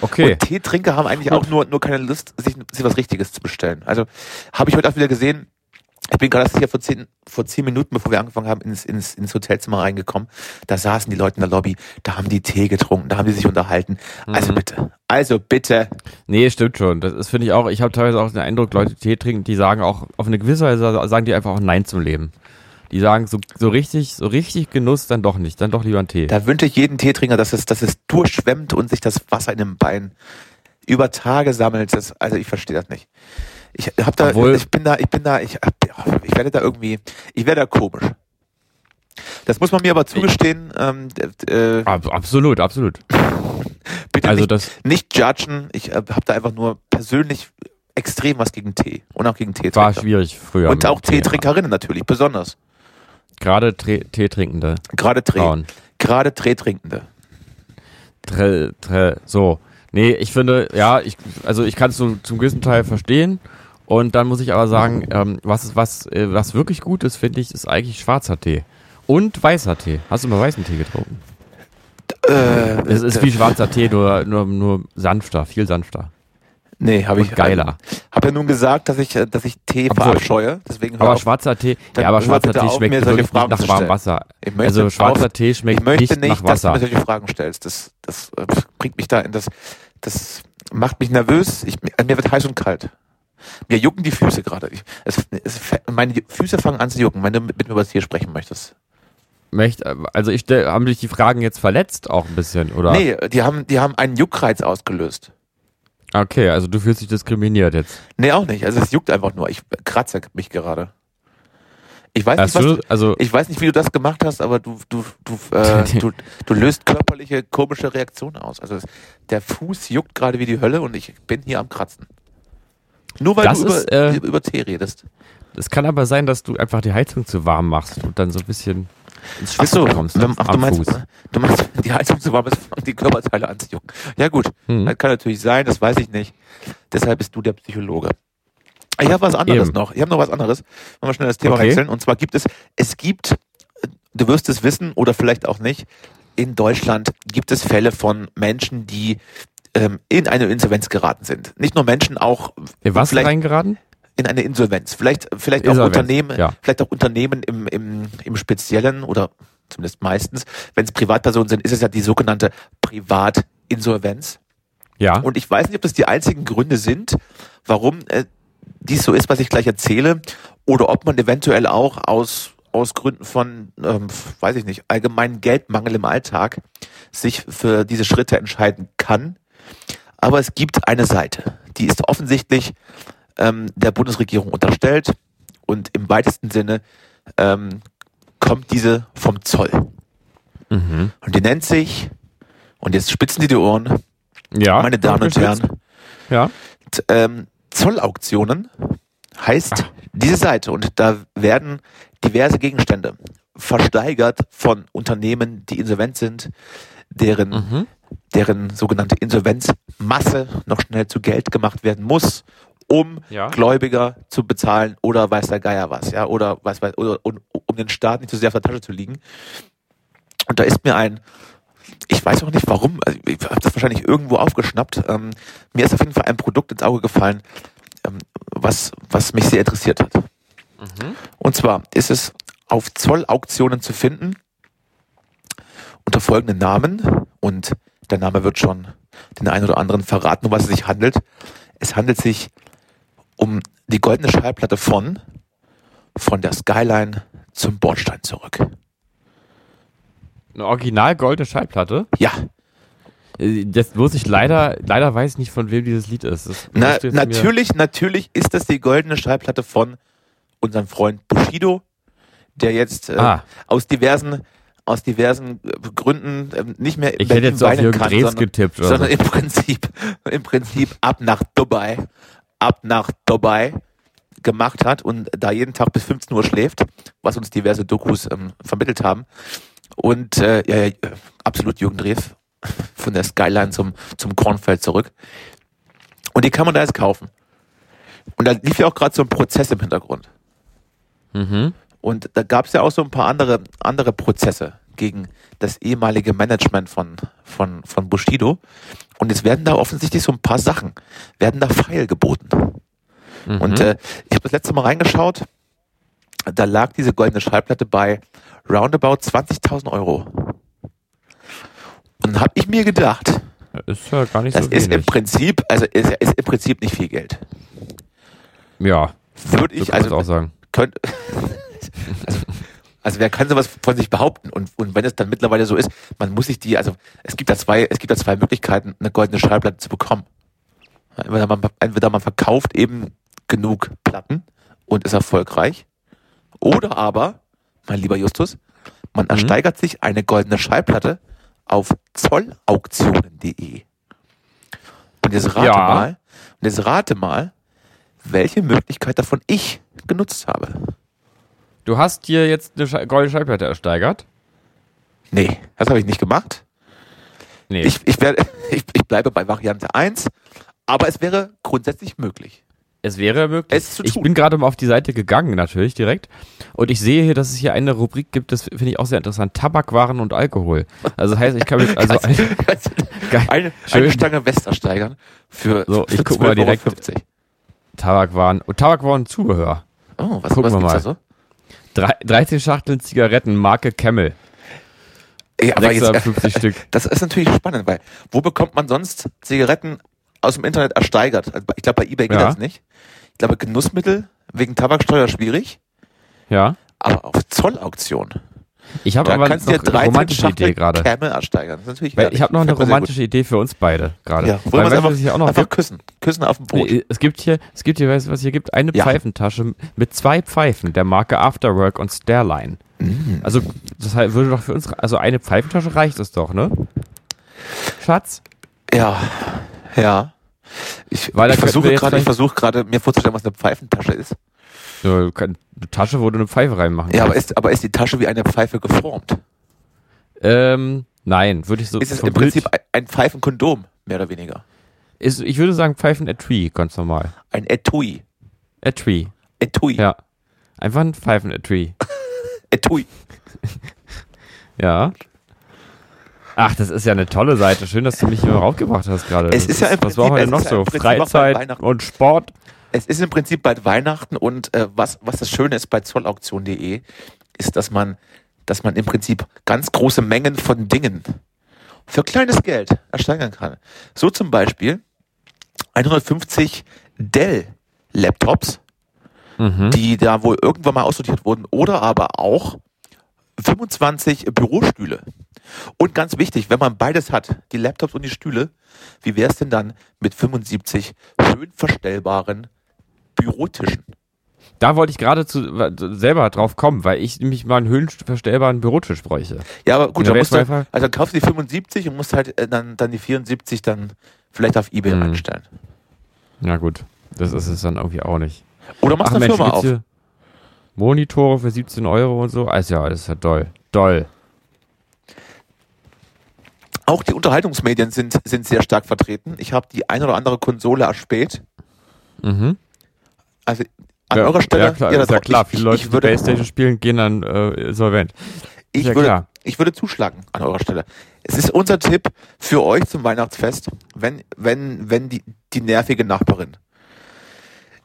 Speaker 3: Okay.
Speaker 2: Und Teetrinker haben eigentlich auch nur, nur keine Lust, sich, sich was Richtiges zu bestellen. Also habe ich heute auch wieder gesehen, Ich bin gerade hier vor zehn, vor zehn Minuten, bevor wir angefangen haben, ins, ins, ins Hotelzimmer reingekommen. Da saßen die Leute in der Lobby, da haben die Tee getrunken, da haben die sich unterhalten. Also
Speaker 3: Mhm.
Speaker 2: bitte, also bitte.
Speaker 3: Nee, stimmt schon. Das ist, finde ich auch, ich habe teilweise auch den Eindruck, Leute, die Tee trinken, die sagen auch, auf eine gewisse Weise sagen die einfach auch Nein zum Leben. Die sagen, so, so richtig, so richtig Genuss dann doch nicht, dann doch lieber einen Tee.
Speaker 2: Da wünsche ich jeden Teetrinker, dass es, dass es durchschwemmt und sich das Wasser in den Beinen über Tage sammelt. Das, also ich verstehe das nicht. Ich hab da,
Speaker 3: Obwohl-
Speaker 2: ich bin da, ich bin da, ich, ich werde da irgendwie, ich werde da komisch. Das muss man mir aber zugestehen. Ähm, äh,
Speaker 3: Ab, absolut, absolut.
Speaker 2: bitte
Speaker 3: Also
Speaker 2: nicht,
Speaker 3: das
Speaker 2: nicht judgen. Ich äh, habe da einfach nur persönlich extrem was gegen Tee und auch gegen
Speaker 3: war
Speaker 2: Teetrinker.
Speaker 3: schwierig früher.
Speaker 2: Und auch
Speaker 3: Tee.
Speaker 2: Teetrinkerinnen natürlich, besonders.
Speaker 3: Gerade Teetrinkende
Speaker 2: Gerade Tee, gerade Teetrinkende.
Speaker 3: Tre, tre, so. Nee, ich finde, ja, ich, also ich kann es so zum gewissen Teil verstehen. Und dann muss ich aber sagen, ähm, was, was, äh, was wirklich gut ist, finde ich, ist eigentlich schwarzer Tee. Und weißer Tee. Hast du mal weißen Tee getrunken?
Speaker 2: Äh,
Speaker 3: Es ist wie schwarzer Tee, nur, nur, nur sanfter, viel sanfter.
Speaker 2: Nee, habe ich
Speaker 3: geiler.
Speaker 2: Habe ja nun gesagt, dass ich, äh, dass ich Tee
Speaker 3: Obwohl-
Speaker 2: verabscheue. Deswegen
Speaker 3: Aber
Speaker 2: auf.
Speaker 3: schwarzer Tee, ja, aber schwarzer Tee
Speaker 2: auf,
Speaker 3: schmeckt
Speaker 2: mir solche
Speaker 3: wirklich nicht
Speaker 2: Fragen
Speaker 3: nach warmem. Wasser.
Speaker 2: Ich möchte
Speaker 3: Also schwarzer
Speaker 2: auf-
Speaker 3: Tee schmeckt
Speaker 2: ich möchte
Speaker 3: nicht,
Speaker 2: nicht,
Speaker 3: nach
Speaker 2: dass du
Speaker 3: Wasser.
Speaker 2: mir solche Fragen stellst. Das, das äh, bringt mich da in das, das macht mich nervös. Ich, mir wird heiß und kalt. Mir jucken die Füße gerade. Ich- Es, es, meine Füße fangen an zu jucken, wenn du mit mir über das hier sprechen möchtest.
Speaker 3: Möcht, also ich haben dich die Fragen jetzt verletzt auch ein bisschen, oder?
Speaker 2: Nee, die haben, die haben einen Juckreiz ausgelöst.
Speaker 3: Okay, also du fühlst dich diskriminiert jetzt.
Speaker 2: Nee, auch nicht. Also es juckt einfach nur. Ich kratze mich gerade. Ich weiß nicht, was
Speaker 3: du, also
Speaker 2: Ich weiß nicht, wie du das gemacht hast, aber du, du, du, äh, du, du löst körperliche komische Reaktionen aus. Also es, der Fuß juckt gerade wie die Hölle und ich bin hier am Kratzen. Nur weil
Speaker 3: Das
Speaker 2: du über,
Speaker 3: ist, äh,
Speaker 2: über Tee redest.
Speaker 3: es kann aber sein, dass du einfach die Heizung zu warm machst und dann so ein bisschen ins
Speaker 2: Ach so,
Speaker 3: Schwitzen kommst
Speaker 2: wenn- ach, du meinst, du meinst, die Heizung zu warm ist, fangen die Körperteile an zu jucken. Ja gut,
Speaker 3: Hm.
Speaker 2: das kann natürlich sein, das weiß ich nicht. Deshalb bist du der Psychologe. Ich habe was anderes
Speaker 3: Eben.
Speaker 2: noch. Ich habe noch was anderes. Wollen wir schnell das Thema
Speaker 3: Okay.
Speaker 2: wechseln. Und zwar gibt es, es gibt, du wirst es wissen oder vielleicht auch nicht, in Deutschland gibt es Fälle von Menschen, die ähm, in eine Insolvenz geraten sind. Nicht nur Menschen, auch
Speaker 3: In was reingeraten?
Speaker 2: In eine Insolvenz. Vielleicht, vielleicht auch
Speaker 3: Insolvenz,
Speaker 2: Unternehmen,
Speaker 3: ja.
Speaker 2: vielleicht auch Unternehmen im, im, im Speziellen oder zumindest meistens. Wenn es Privatpersonen sind, ist es ja die sogenannte Privatinsolvenz.
Speaker 3: Ja.
Speaker 2: Und ich weiß nicht, ob das die einzigen Gründe sind, warum äh, dies so ist, was ich gleich erzähle, oder ob man eventuell auch aus aus Gründen von, ähm, weiß ich nicht, allgemeinen Geldmangel im Alltag sich für diese Schritte entscheiden kann. Aber es gibt eine Seite, die ist offensichtlich ähm, der Bundesregierung unterstellt und im weitesten Sinne ähm, kommt diese vom Zoll.
Speaker 3: Mhm.
Speaker 2: Und die nennt sich, und jetzt spitzen die die Ohren,
Speaker 3: Ja.
Speaker 2: meine Damen und Herren,
Speaker 3: Ja.
Speaker 2: Ähm, Zollauktionen heißt diese Seite und da werden diverse Gegenstände versteigert von Unternehmen, die insolvent sind, deren,
Speaker 3: Mhm.
Speaker 2: deren sogenannte Insolvenzmasse noch schnell zu Geld gemacht werden muss, um
Speaker 3: Ja.
Speaker 2: Gläubiger zu bezahlen oder weiß der Geier was, ja, oder was weiß, oder um, um den Staat nicht zu sehr auf der Tasche zu liegen. Und da ist mir ein, ich weiß auch nicht warum, also ich habe das wahrscheinlich irgendwo aufgeschnappt. Ähm, mir ist auf jeden Fall ein Produkt ins Auge gefallen, ähm, was, was mich sehr interessiert hat. Und zwar ist es auf Zollauktionen zu finden unter folgenden Namen und der Name wird schon den einen oder anderen verraten, um was es sich handelt. Es handelt sich um die goldene Schallplatte von von der Skyline zum Bordstein zurück.
Speaker 3: Eine original goldene Schallplatte.
Speaker 2: Ja,
Speaker 3: Äh, Das muss ich leider, leider weiß ich nicht, von wem dieses Lied ist. Das
Speaker 2: Na,
Speaker 3: mir-
Speaker 2: natürlich, natürlich ist das die goldene Schallplatte von unserem Freund Bushido, der jetzt äh,
Speaker 3: Ah.
Speaker 2: aus diversen aus diversen äh, Gründen ähm, nicht mehr in
Speaker 3: Ich hätte jetzt auf Jürgen
Speaker 2: kann,
Speaker 3: Drews
Speaker 2: sondern,
Speaker 3: getippt. Oder
Speaker 2: sondern
Speaker 3: so.
Speaker 2: im Prinzip im Prinzip ab nach Dubai, ab nach Dubai gemacht hat und da jeden Tag bis 15 Uhr schläft, was uns diverse Dokus ähm, vermittelt haben. Und äh, ja, ja, äh, absolut Jürgen Drews von der Skyline zum, zum Kornfeld zurück. Und die kann man da jetzt kaufen. Und da lief ja auch gerade so ein Prozess im Hintergrund.
Speaker 3: Mhm.
Speaker 2: Und da gab es ja auch so ein paar andere, andere Prozesse gegen das ehemalige Management von, von, von Bushido. Und jetzt werden da offensichtlich so ein paar Sachen, werden da feil geboten.
Speaker 3: Mhm.
Speaker 2: Und äh, ich habe das letzte Mal reingeschaut da lag diese goldene Schallplatte bei roundabout 20.000 Euro. Und dann habe ich mir gedacht,
Speaker 3: Ist ja gar nicht
Speaker 2: das
Speaker 3: so
Speaker 2: ist im
Speaker 3: wenig.
Speaker 2: Prinzip, also ist, ist im Prinzip nicht viel Geld.
Speaker 3: ja,
Speaker 2: Würde
Speaker 3: so
Speaker 2: ich also
Speaker 3: auch sagen.
Speaker 2: könnt, also, also wer kann sowas von sich behaupten? Und, und wenn es dann mittlerweile so ist, man muss sich die, also es gibt da zwei, es gibt da zwei Möglichkeiten, eine goldene Schallplatte zu bekommen. Entweder man, entweder man verkauft eben genug Platten und ist erfolgreich, oder aber, mein lieber Justus, man ersteigert sich eine goldene Schallplatte auf zollauktionen.de. Und jetzt rate
Speaker 3: Ja.
Speaker 2: mal, und jetzt rate mal, welche Möglichkeit davon ich genutzt habe.
Speaker 3: Du hast dir jetzt eine goldene Schallplatte ersteigert?
Speaker 2: Nee, das habe ich nicht gemacht.
Speaker 3: Nee.
Speaker 2: Ich, ich, werde, ich, ich bleibe bei Variante 1, aber es wäre grundsätzlich möglich.
Speaker 3: Es wäre möglich.
Speaker 2: Es
Speaker 3: ich bin gerade mal auf die Seite gegangen, natürlich direkt. Und ich sehe hier, dass es hier eine Rubrik gibt, das finde ich auch sehr interessant. Tabakwaren und Alkohol. Also heißt, ich kann mir also ein, Geil.
Speaker 2: eine, eine Stange West ersteigern für,
Speaker 3: So,
Speaker 2: für
Speaker 3: ich guck mal direkt.
Speaker 2: 12,50
Speaker 3: Tabakwaren und Tabakwaren Zubehör.
Speaker 2: Euro. Oh, was,
Speaker 3: Gucken
Speaker 2: was
Speaker 3: wir mal.
Speaker 2: da so?
Speaker 3: Drei, 13 Schachteln Zigaretten, Marke Camel.
Speaker 2: Ja, aber jetzt,
Speaker 3: 650 Stück.
Speaker 2: das ist natürlich spannend, weil wo bekommt man sonst Zigaretten aus dem Internet ersteigert? Also Ich glaube, bei eBay geht
Speaker 3: Ja.
Speaker 2: das nicht. Ich glaube, Genussmittel wegen Tabaksteuer schwierig,
Speaker 3: Ja.
Speaker 2: aber auf Zollauktion.
Speaker 3: Ich habe aber
Speaker 2: kannst
Speaker 3: noch eine
Speaker 2: 13
Speaker 3: romantische Idee
Speaker 2: Schachtel
Speaker 3: gerade.
Speaker 2: Camel ersteigern. Das ist natürlich
Speaker 3: Weil ich habe noch eine romantische Idee für uns beide gerade.
Speaker 2: Ja, wollen wir einfach,
Speaker 3: auch noch
Speaker 2: einfach
Speaker 3: gibt?
Speaker 2: küssen. Küssen auf dem Boot.
Speaker 3: Nee, es gibt hier, es gibt hier, weißt du was hier gibt? Eine
Speaker 2: Ja.
Speaker 3: Pfeifentasche mit zwei Pfeifen der Marke Afterwork und Stairline.
Speaker 2: Mhm.
Speaker 3: Also, das würde doch für uns, also eine Pfeifentasche reicht es doch, ne? Schatz?
Speaker 2: Ja, ja. Ich, ich versuche gerade, ich versuche gerade, mir vorzustellen, was eine Pfeifentasche ist.
Speaker 3: So, eine Tasche, wo du eine Pfeife reinmachen
Speaker 2: Ja, aber
Speaker 3: kannst.
Speaker 2: ist, aber ist die Tasche wie eine Pfeife geformt?
Speaker 3: Ähm, nein, würde ich so
Speaker 2: Ist es
Speaker 3: vom
Speaker 2: im Prinzip ein, ein Pfeifenkondom, mehr oder weniger?
Speaker 3: ist, ich würde sagen Pfeifen-Etui, ganz normal.
Speaker 2: Ein Etui.
Speaker 3: Etui,
Speaker 2: Etui.
Speaker 3: ja. Einfach ein Pfeifen-Etui.
Speaker 2: Etui.
Speaker 3: Ja. Ach, das ist ja eine tolle Seite. Schön, dass du mich hier raufgebracht hast gerade.
Speaker 2: Es
Speaker 3: Das
Speaker 2: ist ja im
Speaker 3: Was war heute
Speaker 2: es
Speaker 3: noch
Speaker 2: ist ja
Speaker 3: so?
Speaker 2: im Prinzip auch bei
Speaker 3: Freizeit
Speaker 2: Weihnachten.
Speaker 3: und Sport.
Speaker 2: Es ist im Prinzip bald Weihnachten und äh, was, was das Schöne ist bei zollauktion.de, ist, dass man, dass man im Prinzip ganz große Mengen von Dingen für kleines Geld ersteigern kann. So zum Beispiel 150 Dell-Laptops,
Speaker 3: Mhm.
Speaker 2: die da wohl irgendwann mal aussortiert wurden, oder aber auch 25 Bürostühle. Und ganz wichtig, wenn man beides hat, die Laptops und die Stühle, wie wäre es denn dann mit 75 schön verstellbaren Bürotischen?
Speaker 3: Da wollte ich gerade selber drauf kommen, weil ich nämlich mal einen höhenverstellbaren Bürotisch bräuchte.
Speaker 2: Ja, aber gut,
Speaker 3: Ja,
Speaker 2: dann musst du, also dann kaufst du die 75 und musst halt äh, dann, dann die 74 dann vielleicht auf Ebay
Speaker 3: Mhm.
Speaker 2: einstellen.
Speaker 3: Na gut, das ist es dann irgendwie auch nicht.
Speaker 2: Oder machst eine Firma auf.
Speaker 3: Monitore für 17 Euro und so. Also ja, das ist ja doll. Doll.
Speaker 2: Auch die Unterhaltungsmedien sind, sind sehr stark vertreten. Ich habe die ein oder andere Konsole erspäht.
Speaker 3: Mhm.
Speaker 2: Also an
Speaker 3: ja,
Speaker 2: eurer Stelle,
Speaker 3: Ja, klar,
Speaker 2: ja,
Speaker 3: ist ja klar.
Speaker 2: ich-
Speaker 3: Viele Leute,
Speaker 2: ich
Speaker 3: die
Speaker 2: würde-
Speaker 3: Playstation spielen, gehen dann äh, insolvent.
Speaker 2: Ich,
Speaker 3: Ja,
Speaker 2: würde,
Speaker 3: klar.
Speaker 2: ich würde zuschlagen an eurer Stelle. Es ist unser Tipp für euch zum Weihnachtsfest, wenn, wenn, wenn die, die nervige Nachbarin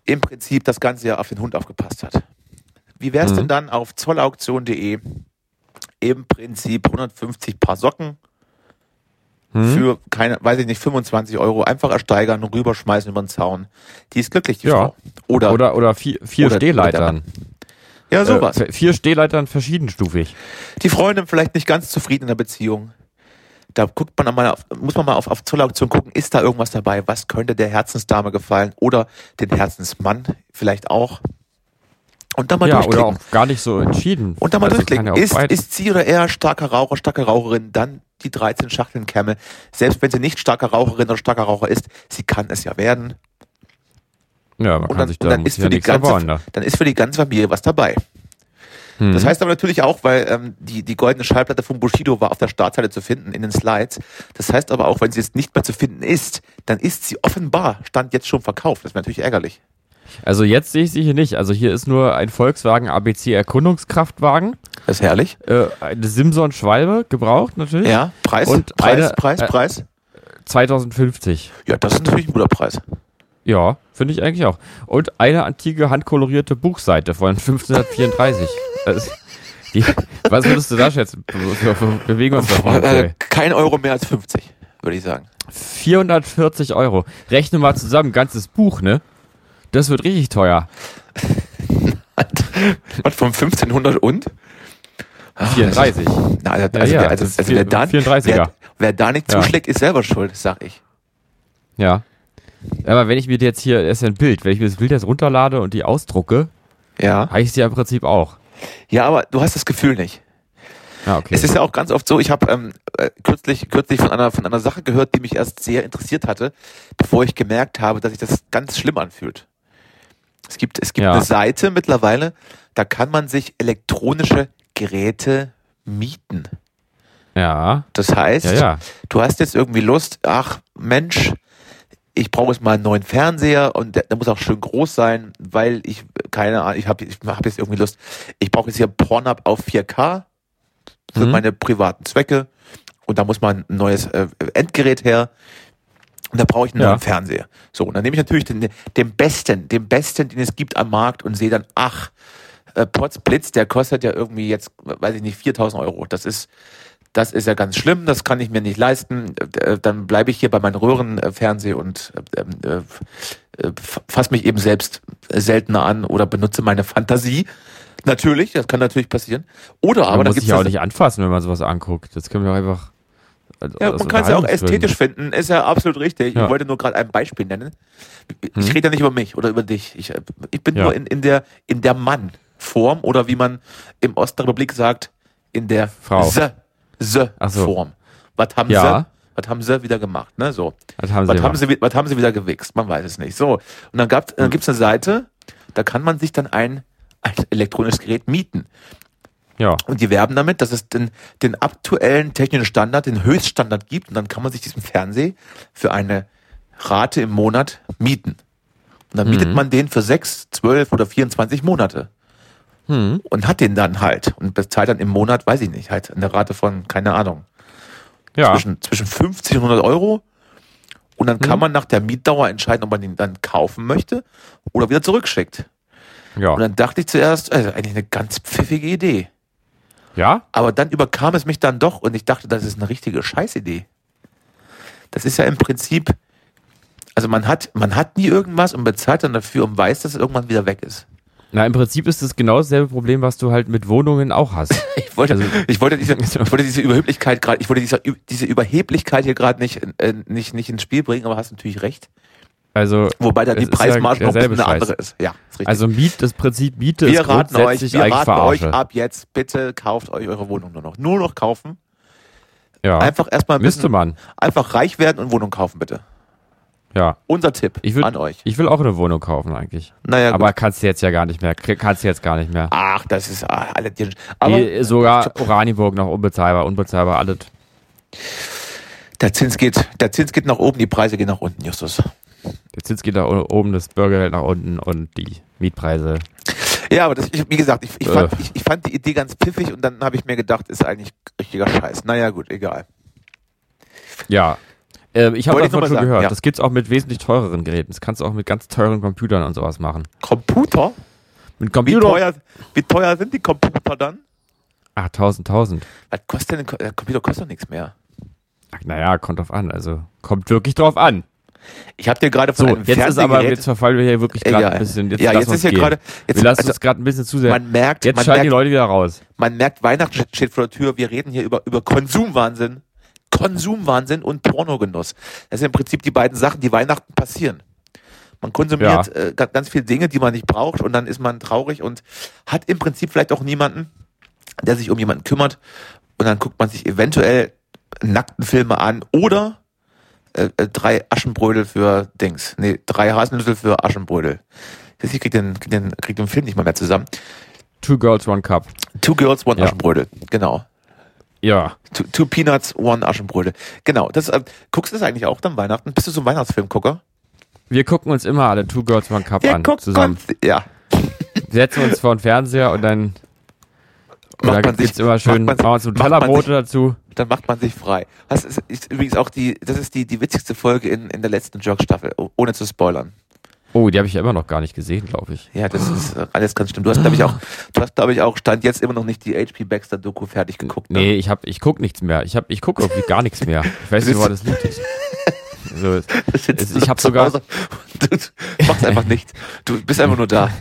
Speaker 2: im Prinzip das ganze Jahr auf den Hund aufgepasst hat. Wie wäre es
Speaker 3: Mhm.
Speaker 2: denn dann auf zollauktion.de im Prinzip 150 Paar Socken
Speaker 3: Hm?
Speaker 2: für keine, weiß ich nicht, 25 Euro einfach ersteigern und rüberschmeißen über den Zaun. Die ist glücklich, die
Speaker 3: Ja.
Speaker 2: Frau. Oder,
Speaker 3: Oder, oder vier, vier
Speaker 2: Oder-
Speaker 3: Stehleitern.
Speaker 2: ja, sowas.
Speaker 3: Äh, vier Stehleitern verschiedenstufig.
Speaker 2: die Freundin vielleicht nicht ganz zufrieden in der Beziehung. Da guckt man mal auf, muss man mal auf, auf Zollauktion gucken, ist da irgendwas dabei? Was könnte der Herzensdame gefallen? Oder den Herzensmann vielleicht auch? Und dann mal
Speaker 3: ja, oder
Speaker 2: durchklicken.
Speaker 3: auch gar nicht so entschieden.
Speaker 2: Und dann mal
Speaker 3: Also
Speaker 2: durchklicken.
Speaker 3: ja
Speaker 2: ist, ist sie oder er starker Raucher, starke Raucherin? Dann die 13 Schachteln Camel. Selbst wenn sie nicht starker Raucherin oder starker Raucher ist, sie kann es ja werden.
Speaker 3: ja, man
Speaker 2: Und
Speaker 3: kann
Speaker 2: dann,
Speaker 3: sich
Speaker 2: und
Speaker 3: da
Speaker 2: dann
Speaker 3: muss
Speaker 2: ist für die ganze,
Speaker 3: Da.
Speaker 2: dann ist für die ganze Familie was dabei.
Speaker 3: Mhm.
Speaker 2: Das heißt aber natürlich auch, weil ähm, die, die goldene Schallplatte von Bushido war auf der Startseite zu finden, in den Slides. Das heißt aber auch, wenn sie jetzt nicht mehr zu finden ist, dann ist sie offenbar, stand jetzt schon verkauft. Das wäre natürlich ärgerlich.
Speaker 3: Also jetzt sehe ich sie hier nicht. Also hier ist nur ein Volkswagen ABC Erkundungskraftwagen,
Speaker 2: Das ist herrlich.
Speaker 3: äh, eine Simson Schwalbe, gebraucht natürlich.
Speaker 2: Ja, Preis,
Speaker 3: Und
Speaker 2: Preis,
Speaker 3: eine-
Speaker 2: Preis,
Speaker 3: äh,
Speaker 2: Preis.
Speaker 3: 2050.
Speaker 2: Ja, das ist natürlich ein guter Preis.
Speaker 3: Ja, finde ich eigentlich auch. Und eine antike handkolorierte Buchseite von 1534. Das ist die, was würdest du da schätzen? Wir bewegen uns davon.
Speaker 2: Äh, kein Euro mehr als 50, würde ich sagen.
Speaker 3: 440 Euro. Rechne mal zusammen, ganzes Buch, ne? Das wird richtig teuer.
Speaker 2: Was von 1500 und?
Speaker 3: Ach, 34.
Speaker 2: Na, also, also,
Speaker 3: ja,
Speaker 2: wer, also, also wer, da,
Speaker 3: 34er.
Speaker 2: wer, wer da nicht
Speaker 3: Ja.
Speaker 2: zuschlägt, ist selber schuld, sag ich.
Speaker 3: Ja. Aber wenn ich mir jetzt hier, das ist ja ein Bild, wenn ich mir das Bild jetzt runterlade und die ausdrucke,
Speaker 2: Ja.
Speaker 3: habe ich sie ja im Prinzip auch.
Speaker 2: Ja, aber du hast das Gefühl nicht.
Speaker 3: Ja, okay.
Speaker 2: Es ist ja auch ganz oft so, ich habe ähm, äh, kürzlich, kürzlich von einer, von einer Sache gehört, die mich erst sehr interessiert hatte, bevor ich gemerkt habe, dass sich das ganz schlimm anfühlt. Es gibt, es gibt
Speaker 3: Ja.
Speaker 2: eine Seite mittlerweile, da kann man sich elektronische Geräte mieten.
Speaker 3: ja.
Speaker 2: Das heißt,
Speaker 3: Ja, ja.
Speaker 2: du hast jetzt irgendwie Lust, ach Mensch, ich brauche jetzt mal einen neuen Fernseher und der, der muss auch schön groß sein, weil ich, keine Ahnung, ich habe ich hab jetzt irgendwie Lust, ich brauche jetzt hier Pornhub auf 4K für
Speaker 3: Mhm.
Speaker 2: meine privaten Zwecke und da muss mal ein neues äh, Endgerät her und da brauche ich einen
Speaker 3: Ja.
Speaker 2: neuen Fernseher. So, und dann nehme ich natürlich den, den besten, den besten, den es gibt am Markt und sehe dann, ach, äh, Potzblitz, der kostet ja irgendwie jetzt, weiß ich nicht, 4000 Euro. Das ist, das ist ja ganz schlimm, das kann ich mir nicht leisten. Äh, Dann bleibe ich hier bei meinen Röhrenfernseher und äh, äh, äh, fasse mich eben selbst seltener an oder benutze meine Fantasie. Natürlich, das kann natürlich passieren. Oder aber
Speaker 3: man muss sich ja auch nicht anfassen, wenn man sowas anguckt. Das können wir auch einfach. Also
Speaker 2: ja,
Speaker 3: aus
Speaker 2: man kann es ja auch ästhetisch finden, ist ja absolut richtig.
Speaker 3: Ja.
Speaker 2: Ich wollte nur gerade ein Beispiel nennen. Ich
Speaker 3: Hm.
Speaker 2: rede ja nicht über mich oder über dich. Ich, ich bin
Speaker 3: Ja.
Speaker 2: nur in, in der in der Mann-Form oder wie man im Osten der Republik sagt, in der
Speaker 3: Frau.
Speaker 2: Se, Se
Speaker 3: Ach so.
Speaker 2: Form. Was haben
Speaker 3: Ja.
Speaker 2: sie? Was haben sie wieder gemacht? Ne? So.
Speaker 3: Das haben sie
Speaker 2: Was haben, sie, was haben sie wieder gewichst? Man weiß es nicht. So. Und dann, gab's,
Speaker 3: Hm.
Speaker 2: dann gibt's eine Seite, da kann man sich dann ein, ein elektronisches Gerät mieten.
Speaker 3: Ja.
Speaker 2: Und die werben damit, dass es den, den aktuellen technischen Standard, den Höchststandard gibt. Und dann kann man sich diesen Fernseher für eine Rate im Monat mieten. Und dann mietet man den für sechs, zwölf oder 24 Monate.
Speaker 3: Hm.
Speaker 2: Und hat den dann halt. Und bezahlt dann im Monat, weiß ich nicht, halt eine Rate von, keine Ahnung,
Speaker 3: Ja.
Speaker 2: zwischen, zwischen 50 und 100 Euro. Und dann kann man nach der Mietdauer entscheiden, ob man den dann kaufen möchte oder wieder zurückschickt.
Speaker 3: Ja.
Speaker 2: Und dann dachte ich zuerst, also eigentlich eine ganz pfiffige Idee.
Speaker 3: Ja?
Speaker 2: Aber dann überkam es mich dann doch und ich dachte, das ist eine richtige Scheißidee. Das ist ja im Prinzip, also man hat, man hat nie irgendwas und bezahlt dann dafür und weiß, dass es irgendwann wieder weg ist.
Speaker 3: Na, im Prinzip ist es genau dasselbe Problem, was du halt mit Wohnungen auch hast.
Speaker 2: Ich wollte,
Speaker 3: Also-
Speaker 2: ich wollte diese, ich wollte diese Überheblichkeit gerade, ich wollte diese, diese Überheblichkeit hier gerade nicht, äh, nicht, nicht ins Spiel bringen, aber hast natürlich recht.
Speaker 3: Also,
Speaker 2: Wobei dann die
Speaker 3: ja
Speaker 2: Preismarge noch ein eine andere ist. Ja, ist
Speaker 3: also Miet, das Prinzip Miete
Speaker 2: wir
Speaker 3: ist
Speaker 2: raten euch, wir raten euch ab jetzt, bitte kauft euch eure Wohnung nur noch. Nur noch kaufen.
Speaker 3: Ja.
Speaker 2: Einfach erstmal ein
Speaker 3: Müsste man.
Speaker 2: einfach reich werden und Wohnung kaufen, bitte.
Speaker 3: Ja.
Speaker 2: Unser Tipp
Speaker 3: Ich würd-
Speaker 2: an euch.
Speaker 3: Ich will auch eine Wohnung kaufen eigentlich.
Speaker 2: Naja,
Speaker 3: Aber
Speaker 2: gut.
Speaker 3: kannst du jetzt ja gar nicht mehr. Kannst du jetzt gar nicht mehr.
Speaker 2: Ach, das ist ah, alle die, Aber
Speaker 3: Die, sogar Oranienburg noch unbezahlbar, unbezahlbar, alles.
Speaker 2: der Zins geht, der Zins geht nach oben, die Preise gehen nach unten, Justus.
Speaker 3: Der Zins geht da oben, das Bürgergeld nach unten und die Mietpreise.
Speaker 2: Ja, aber das, ich, wie gesagt, ich, ich, fand,
Speaker 3: Äh.
Speaker 2: ich, fand die Idee ganz pfiffig und dann habe ich mir gedacht, ist eigentlich richtiger Scheiß. Naja, gut, egal.
Speaker 3: Ja. Äh, ich habe davon schon
Speaker 2: sagen,
Speaker 3: gehört.
Speaker 2: ja.
Speaker 3: Das gibt's auch mit wesentlich teureren Geräten. Das kannst du auch mit ganz teuren Computern und sowas machen.
Speaker 2: Computer?
Speaker 3: Mit
Speaker 2: Wie
Speaker 3: Computer.
Speaker 2: teuer, wie teuer sind die Computer dann?
Speaker 3: Ach, 1000, 1000.
Speaker 2: Was kostet denn ein der Computer kostet doch nichts mehr.
Speaker 3: Ach, naja, kommt drauf an. Also, kommt wirklich drauf an.
Speaker 2: Ich habe dir gerade
Speaker 3: So,
Speaker 2: von einem
Speaker 3: jetzt ist aber, jetzt verfallen wir hier wirklich gerade
Speaker 2: Egal.
Speaker 3: ein bisschen. Jetzt
Speaker 2: ja, jetzt ist hier gerade, jetzt,
Speaker 3: wir lassen
Speaker 2: also,
Speaker 3: uns gerade ein bisschen zu sehr.
Speaker 2: man merkt,
Speaker 3: Jetzt
Speaker 2: man
Speaker 3: schalten die
Speaker 2: merkt,
Speaker 3: Leute wieder raus.
Speaker 2: man merkt, Weihnachten steht vor der Tür. Wir reden hier über, über Konsumwahnsinn. Konsumwahnsinn und Pornogenuss. Das sind im Prinzip die beiden Sachen, die Weihnachten passieren. Man konsumiert äh, ga- ganz viele Dinge, die man nicht braucht und dann ist man traurig und hat im Prinzip vielleicht auch niemanden, der sich um jemanden kümmert und dann guckt man sich eventuell nackten Filme an oder äh, äh, drei Aschenbrödel für Dings. Nee, drei Haselnüsse für Aschenbrödel. Ich krieg den, krieg den, krieg den Film nicht mal mehr zusammen.
Speaker 3: Two Girls, One Cup.
Speaker 2: Two Girls, One
Speaker 3: Ja.
Speaker 2: Aschenbrödel. Genau.
Speaker 3: Ja.
Speaker 2: Two, two Peanuts, One Aschenbrödel. Genau. Das, äh, guckst du das eigentlich auch dann Weihnachten? Bist du so ein Weihnachtsfilmgucker?
Speaker 3: Wir gucken uns immer alle Two Girls, One Cup
Speaker 2: Wir
Speaker 3: an.
Speaker 2: gucken
Speaker 3: Zusammen.
Speaker 2: uns- Ja.
Speaker 3: Setzen uns vor den Fernseher und dann.
Speaker 2: Macht
Speaker 3: da
Speaker 2: man sich-
Speaker 3: gibt's immer schön,
Speaker 2: macht man- man
Speaker 3: Nutella-Brote dazu.
Speaker 2: Dann macht man sich frei. Das ist, ist übrigens auch die, das ist die, die witzigste Folge in, in der letzten Jerk-Staffel, oh- ohne zu spoilern.
Speaker 3: Oh, die habe ich ja immer noch gar nicht gesehen, glaube ich.
Speaker 2: Ja, das ist alles ganz schlimm. Du hast, glaube ich, auch, du hast, glaube ich, auch Stand jetzt immer noch nicht die HP Baxter Doku fertig geguckt. Ne?
Speaker 3: Nee, ich hab, ich guck nichts mehr. Ich hab, ich guck irgendwie gar nichts mehr. Ich weiß nicht, wo das liegt. So,
Speaker 2: sitzt
Speaker 3: ich habe sogar,
Speaker 2: Du machst einfach nichts. Du bist einfach nur da.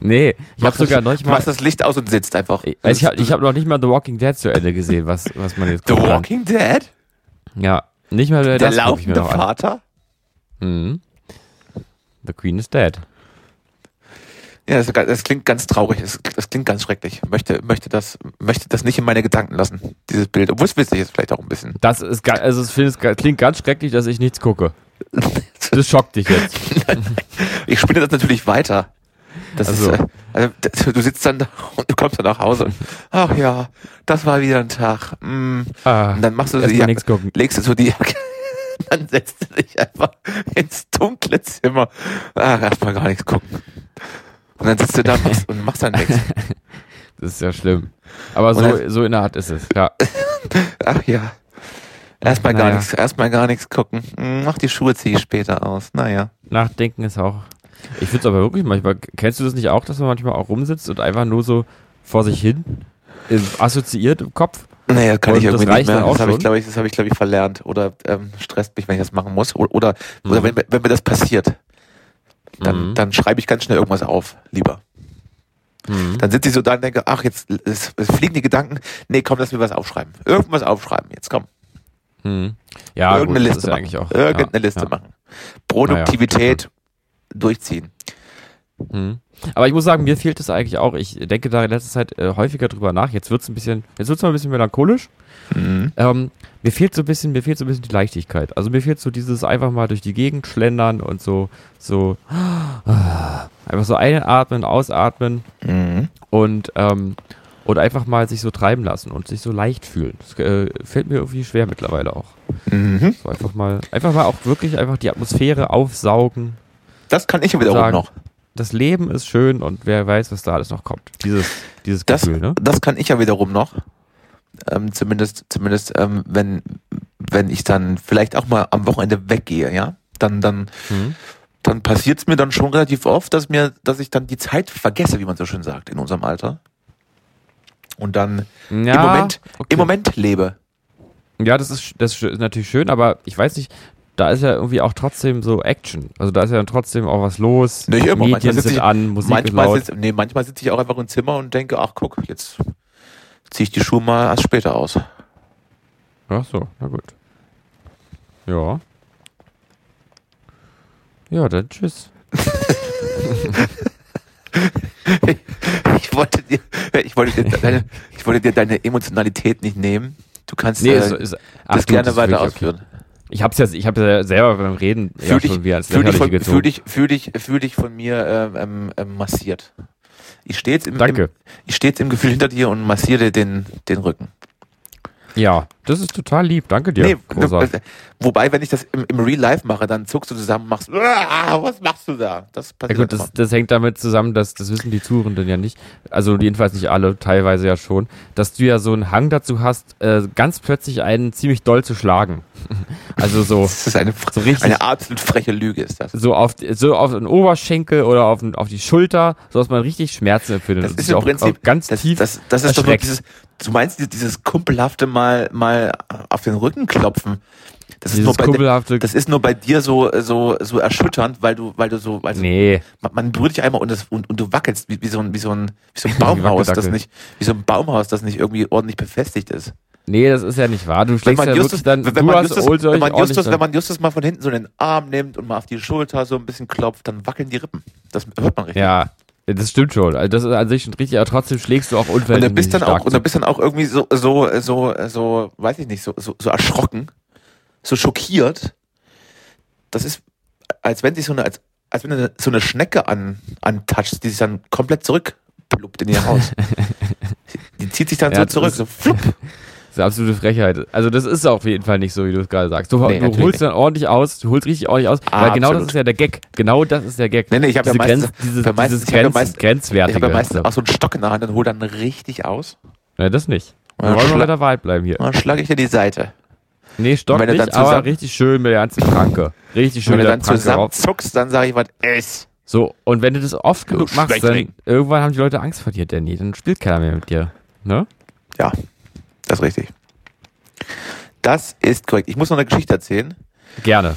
Speaker 3: nee, ich habe sogar neulich mal,
Speaker 2: Machst das Licht aus und sitzt einfach.
Speaker 3: ich, ich habe hab noch nicht mal The Walking Dead zu Ende gesehen, was, was man jetzt
Speaker 2: The
Speaker 3: kann.
Speaker 2: Walking Dead?
Speaker 3: Ja, nicht mal
Speaker 2: Der
Speaker 3: das
Speaker 2: laufende. Vater?
Speaker 3: Mhm. The Queen is dead.
Speaker 2: Ja, das, das klingt ganz traurig. Das, das klingt ganz schrecklich. Möchte, möchte das, möchte das nicht in meine Gedanken lassen, dieses Bild. Obwohl es witzig ist vielleicht auch ein bisschen.
Speaker 3: Das ist, also es klingt ganz schrecklich, dass ich nichts gucke. Das schockt dich jetzt.
Speaker 2: Ich spinne das natürlich weiter. Das
Speaker 3: Also.
Speaker 2: ist, äh, also, du sitzt dann da und du kommst dann nach Hause und, ach ja, das war wieder ein Tag. Mm.
Speaker 3: Ah,
Speaker 2: Und dann machst du die Jacke, legst du so die Jacke, dann setzt du dich einfach ins dunkle Zimmer. Ach, erstmal gar nichts gucken. Und dann sitzt du da und machst, und machst dann nichts.
Speaker 3: Das ist ja schlimm. Aber so,
Speaker 2: dann-
Speaker 3: so in der Art ist es, ja.
Speaker 2: Ach ja. Erstmal gar nichts, erstmal gar nichts gucken. Hm, Mach die Schuhe ziehe ich später aus. Naja.
Speaker 3: Nachdenken ist auch. Ich finde es aber wirklich manchmal. Kennst du das nicht auch, dass man manchmal auch rumsitzt und einfach nur so vor sich hin im, assoziiert im Kopf?
Speaker 2: Naja, kann
Speaker 3: Und
Speaker 2: ich
Speaker 3: das
Speaker 2: irgendwie nicht mehr. Das habe ich, glaube ich, das habe ich, glaube ich, verlernt. Oder ähm, stresst mich, wenn ich das machen muss. Oder, oder, oder
Speaker 3: Mhm.
Speaker 2: wenn, mir- wenn mir das passiert, dann,
Speaker 3: Mhm.
Speaker 2: dann schreibe ich ganz schnell irgendwas auf, lieber.
Speaker 3: Mhm.
Speaker 2: Dann sitze ich so da und denke, ach, jetzt es, es fliegen die Gedanken. Nee, komm, lass mir was aufschreiben. Irgendwas aufschreiben. Jetzt komm.
Speaker 3: Mhm. Ja,
Speaker 2: Irgendeine
Speaker 3: gut,
Speaker 2: Liste machen.
Speaker 3: auch.
Speaker 2: Irgendeine
Speaker 3: ja,
Speaker 2: Liste
Speaker 3: ja.
Speaker 2: machen. Produktivität durchziehen.
Speaker 3: Mhm. Aber ich muss sagen, mir fehlt es eigentlich auch. Ich denke da in letzter Zeit äh, häufiger drüber nach. Jetzt wird's ein bisschen, jetzt wird's mal ein bisschen melancholisch.
Speaker 2: Mhm.
Speaker 3: Ähm, mir fehlt so ein bisschen, mir fehlt so ein bisschen die Leichtigkeit. Also mir fehlt so dieses einfach mal durch die Gegend schlendern und so, so einfach so einatmen, ausatmen
Speaker 2: Mhm.
Speaker 3: und ähm, und einfach mal sich so treiben lassen und sich so leicht fühlen. Das äh, fällt mir irgendwie schwer mittlerweile auch.
Speaker 2: Mhm.
Speaker 3: So einfach mal, einfach mal auch wirklich einfach die Atmosphäre aufsaugen.
Speaker 2: Das kann ich ja wiederum
Speaker 3: Sagen.
Speaker 2: noch.
Speaker 3: Das Leben ist schön und wer weiß, was da alles noch kommt. Dieses, dieses
Speaker 2: Das,
Speaker 3: Gefühl, ne?
Speaker 2: das kann ich ja wiederum noch. Ähm, zumindest, zumindest, ähm, wenn, wenn ich dann vielleicht auch mal am Wochenende weggehe, ja, dann, dann,
Speaker 3: Mhm.
Speaker 2: dann passiert es mir dann schon relativ oft, dass mir, dass ich dann die Zeit vergesse, wie man so schön sagt, in unserem Alter. Und dann
Speaker 3: Ja,
Speaker 2: im Moment,
Speaker 3: okay.
Speaker 2: im Moment lebe.
Speaker 3: Ja, das ist, das ist natürlich schön, aber ich weiß nicht, da ist ja irgendwie auch trotzdem so Action. Also da ist ja dann trotzdem auch was los.
Speaker 2: Nicht immer. Manchmal
Speaker 3: Medien
Speaker 2: sitze
Speaker 3: sind
Speaker 2: ich-
Speaker 3: an, Musik
Speaker 2: manchmal
Speaker 3: ist laut.
Speaker 2: sitze nee, manchmal sitze ich auch einfach im Zimmer und denke, ach guck, jetzt ziehe ich die Schuhe mal erst später aus.
Speaker 3: Ach so, na gut. Ja. Ja, dann tschüss.
Speaker 2: Ich wollte dir, ich wollte dir deine, ich wollte dir deine Emotionalität nicht nehmen. Du kannst
Speaker 3: Nee,
Speaker 2: äh,
Speaker 3: ist, ist,
Speaker 2: das gerne weiter
Speaker 3: wirklich okay. Ich hab's ja, ich hab's ja selber beim Reden ja
Speaker 2: Fühl dich,
Speaker 3: schon wieder als
Speaker 2: fühl dich, von,
Speaker 3: gezogen.
Speaker 2: fühl dich, fühl dich, fühl dich von mir ähm, ähm, ähm, massiert. Ich stehe jetzt im,
Speaker 3: Danke.
Speaker 2: im, ich stehe jetzt im Gefühl hinter dir und massiere dir den, den Rücken.
Speaker 3: Ja, das ist total lieb. Danke dir.
Speaker 2: nee,
Speaker 3: Rosa.
Speaker 2: äh, wobei, wenn ich das im, im Real Life mache, dann zuckst du zusammen und machst, "Ah, was machst du da? Das
Speaker 3: Ja
Speaker 2: passiert
Speaker 3: gut,
Speaker 2: immer.
Speaker 3: das, das hängt damit zusammen, dass das wissen die Zuhörenden ja nicht, also jedenfalls nicht alle, teilweise ja schon, dass du ja so einen Hang dazu hast, äh, ganz plötzlich einen ziemlich doll zu schlagen. Also so,
Speaker 2: Das ist eine,
Speaker 3: so richtig-
Speaker 2: eine absolut freche Lüge, ist das.
Speaker 3: so auf, so auf den Oberschenkel oder auf, auf die Schulter, so dass man richtig Schmerzen empfindet.
Speaker 2: Das ist im
Speaker 3: auch,
Speaker 2: Prinzip
Speaker 3: auch ganz
Speaker 2: das,
Speaker 3: tief.
Speaker 2: Das, das ist doch dieses, du meinst dieses, dieses kumpelhafte mal, mal auf den Rücken klopfen. Das ist, nur bei, das ist nur bei dir so, so, so erschütternd, weil du, weil du so, also
Speaker 3: nee,
Speaker 2: man, man berührt dich einmal und, das, und, und du wackelst wie, wie, so ein, wie, so ein, wie so ein Baumhaus, das nicht, wie so ein Baumhaus, das nicht irgendwie ordentlich befestigt ist.
Speaker 3: nee, das ist ja nicht wahr. Du
Speaker 2: Wenn
Speaker 3: schlägst
Speaker 2: man,
Speaker 3: ja
Speaker 2: Justus,
Speaker 3: wirklich dann,
Speaker 2: wenn,
Speaker 3: du
Speaker 2: man
Speaker 3: hast
Speaker 2: Justus,
Speaker 3: Old
Speaker 2: wenn, man Justus, wenn man Justus mal von hinten so in den Arm nimmt und mal auf die Schulter so ein bisschen klopft, dann wackeln die Rippen. Das hört man richtig.
Speaker 3: Ja, das stimmt schon. Also das ist an sich schon richtig, aber trotzdem schlägst du auch
Speaker 2: Und du
Speaker 3: unverhältnismäßig
Speaker 2: bist dann auch, und du
Speaker 3: zu.
Speaker 2: bist dann auch irgendwie so, so, so, so, weiß ich nicht, so, so, so erschrocken, so schockiert. Das ist, als wenn sich so eine, als, als wenn du eine, so eine Schnecke an, antatschst, die sich dann komplett zurückpluppt in ihr Haus. die zieht sich dann
Speaker 3: Ja,
Speaker 2: so zurück, so flupp.
Speaker 3: Das ist eine absolute Frechheit. Also das ist auf jeden Fall nicht so, wie du es gerade sagst. Du,
Speaker 2: Nee,
Speaker 3: du holst dann ordentlich aus, du holst richtig ordentlich aus,
Speaker 2: Ah,
Speaker 3: weil genau das
Speaker 2: absolut.
Speaker 3: ist ja der Gag. Genau das ist der Gag.
Speaker 2: Nee, nee, ich hab ja meistens-
Speaker 3: Grenz, dieses,
Speaker 2: meistens-
Speaker 3: dieses
Speaker 2: ich hab ja
Speaker 3: Grenz,
Speaker 2: meistens-
Speaker 3: Grenzwertige.
Speaker 2: Ich habe ja meistens auch so einen Stock in der Hand und hol dann richtig aus.
Speaker 3: ja, das nicht. Wir
Speaker 2: Ja,
Speaker 3: wollen mal bei der Wahrheit bleiben hier.
Speaker 2: Dann schlage ich dir die Seite.
Speaker 3: Nee, Stock
Speaker 2: wenn du
Speaker 3: nicht,
Speaker 2: dann
Speaker 3: aber richtig schön mit der ganzen Pranke. Richtig schön
Speaker 2: Wenn
Speaker 3: mit
Speaker 2: du
Speaker 3: der
Speaker 2: dann
Speaker 3: Pranke
Speaker 2: zusammen
Speaker 3: drauf.
Speaker 2: zuckst, dann sage ich, was ist.
Speaker 3: So, und wenn du das oft genug
Speaker 2: Du
Speaker 3: machst, dann irgendwann haben die Leute Angst vor dir, Danny. Dann spielt keiner mehr mit dir. Ne?
Speaker 2: Ja, das ist richtig. Das ist korrekt. Ich muss noch eine Geschichte erzählen.
Speaker 3: Gerne.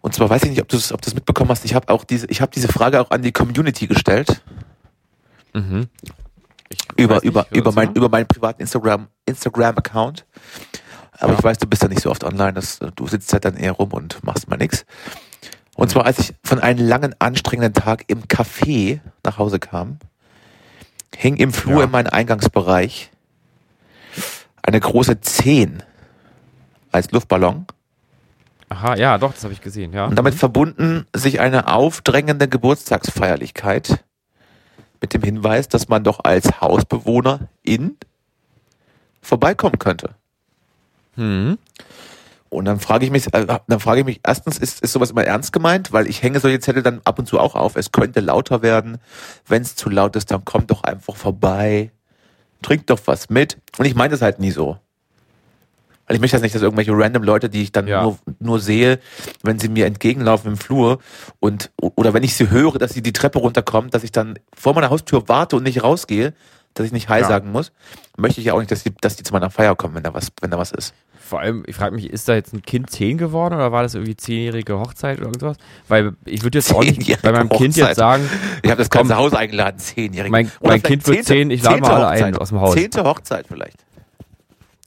Speaker 2: Und zwar weiß ich nicht, ob du es ob du's mitbekommen hast. Ich habe auch diese, ich habe diese Frage auch an die Community gestellt
Speaker 3: Mhm.
Speaker 2: über
Speaker 3: nicht,
Speaker 2: über über mein über meinen privaten Instagram Instagram Account. Aber
Speaker 3: Ja.
Speaker 2: ich weiß, du bist ja nicht so oft online. Das, du sitzt halt dann eher rum und machst mal nix. Und zwar, als ich von einem langen, anstrengenden Tag im Café nach Hause kam, hing im Flur
Speaker 3: Ja.
Speaker 2: in meinem Eingangsbereich eine große 10 als Luftballon.
Speaker 3: Aha, ja, doch, das habe ich gesehen, ja.
Speaker 2: Und damit verbunden sich eine aufdrängende Geburtstagsfeierlichkeit mit dem Hinweis, dass man doch als Hausbewohner in vorbeikommen könnte.
Speaker 3: Mhm.
Speaker 2: Und dann frage ich mich, äh, dann frage ich mich, erstens, ist, ist sowas immer ernst gemeint? Weil ich hänge solche Zettel dann ab und zu auch auf. Es könnte lauter werden. Wenn es zu laut ist, dann kommt doch einfach vorbei. Trinkt doch was mit. Und ich meine das halt nie so. Weil ich möchte jetzt nicht, dass irgendwelche random Leute, die ich dann
Speaker 3: Ja.
Speaker 2: nur, nur sehe, wenn sie mir entgegenlaufen im Flur und, oder wenn ich sie höre, dass sie die Treppe runterkommen, dass ich dann vor meiner Haustür warte und nicht rausgehe, dass ich nicht Hi
Speaker 3: Ja.
Speaker 2: sagen muss, möchte ich ja auch nicht, dass die, dass die zu meiner Feier kommen, wenn da was, wenn da was ist.
Speaker 3: Vor allem, ich frage mich, ist da jetzt ein Kind 10 geworden oder war das irgendwie zehnjährige Hochzeit oder irgendwas? Weil ich würde jetzt auch nicht bei meinem Kind
Speaker 2: Hochzeit.
Speaker 3: jetzt sagen,
Speaker 2: Ich habe das
Speaker 3: Komm.
Speaker 2: ganze Haus eingeladen, zehnjährige.
Speaker 3: Mein-
Speaker 2: Oder
Speaker 3: mein Kind wird zehn, ich lade mal alle ein aus dem Haus.
Speaker 2: Zehnte Hochzeit vielleicht.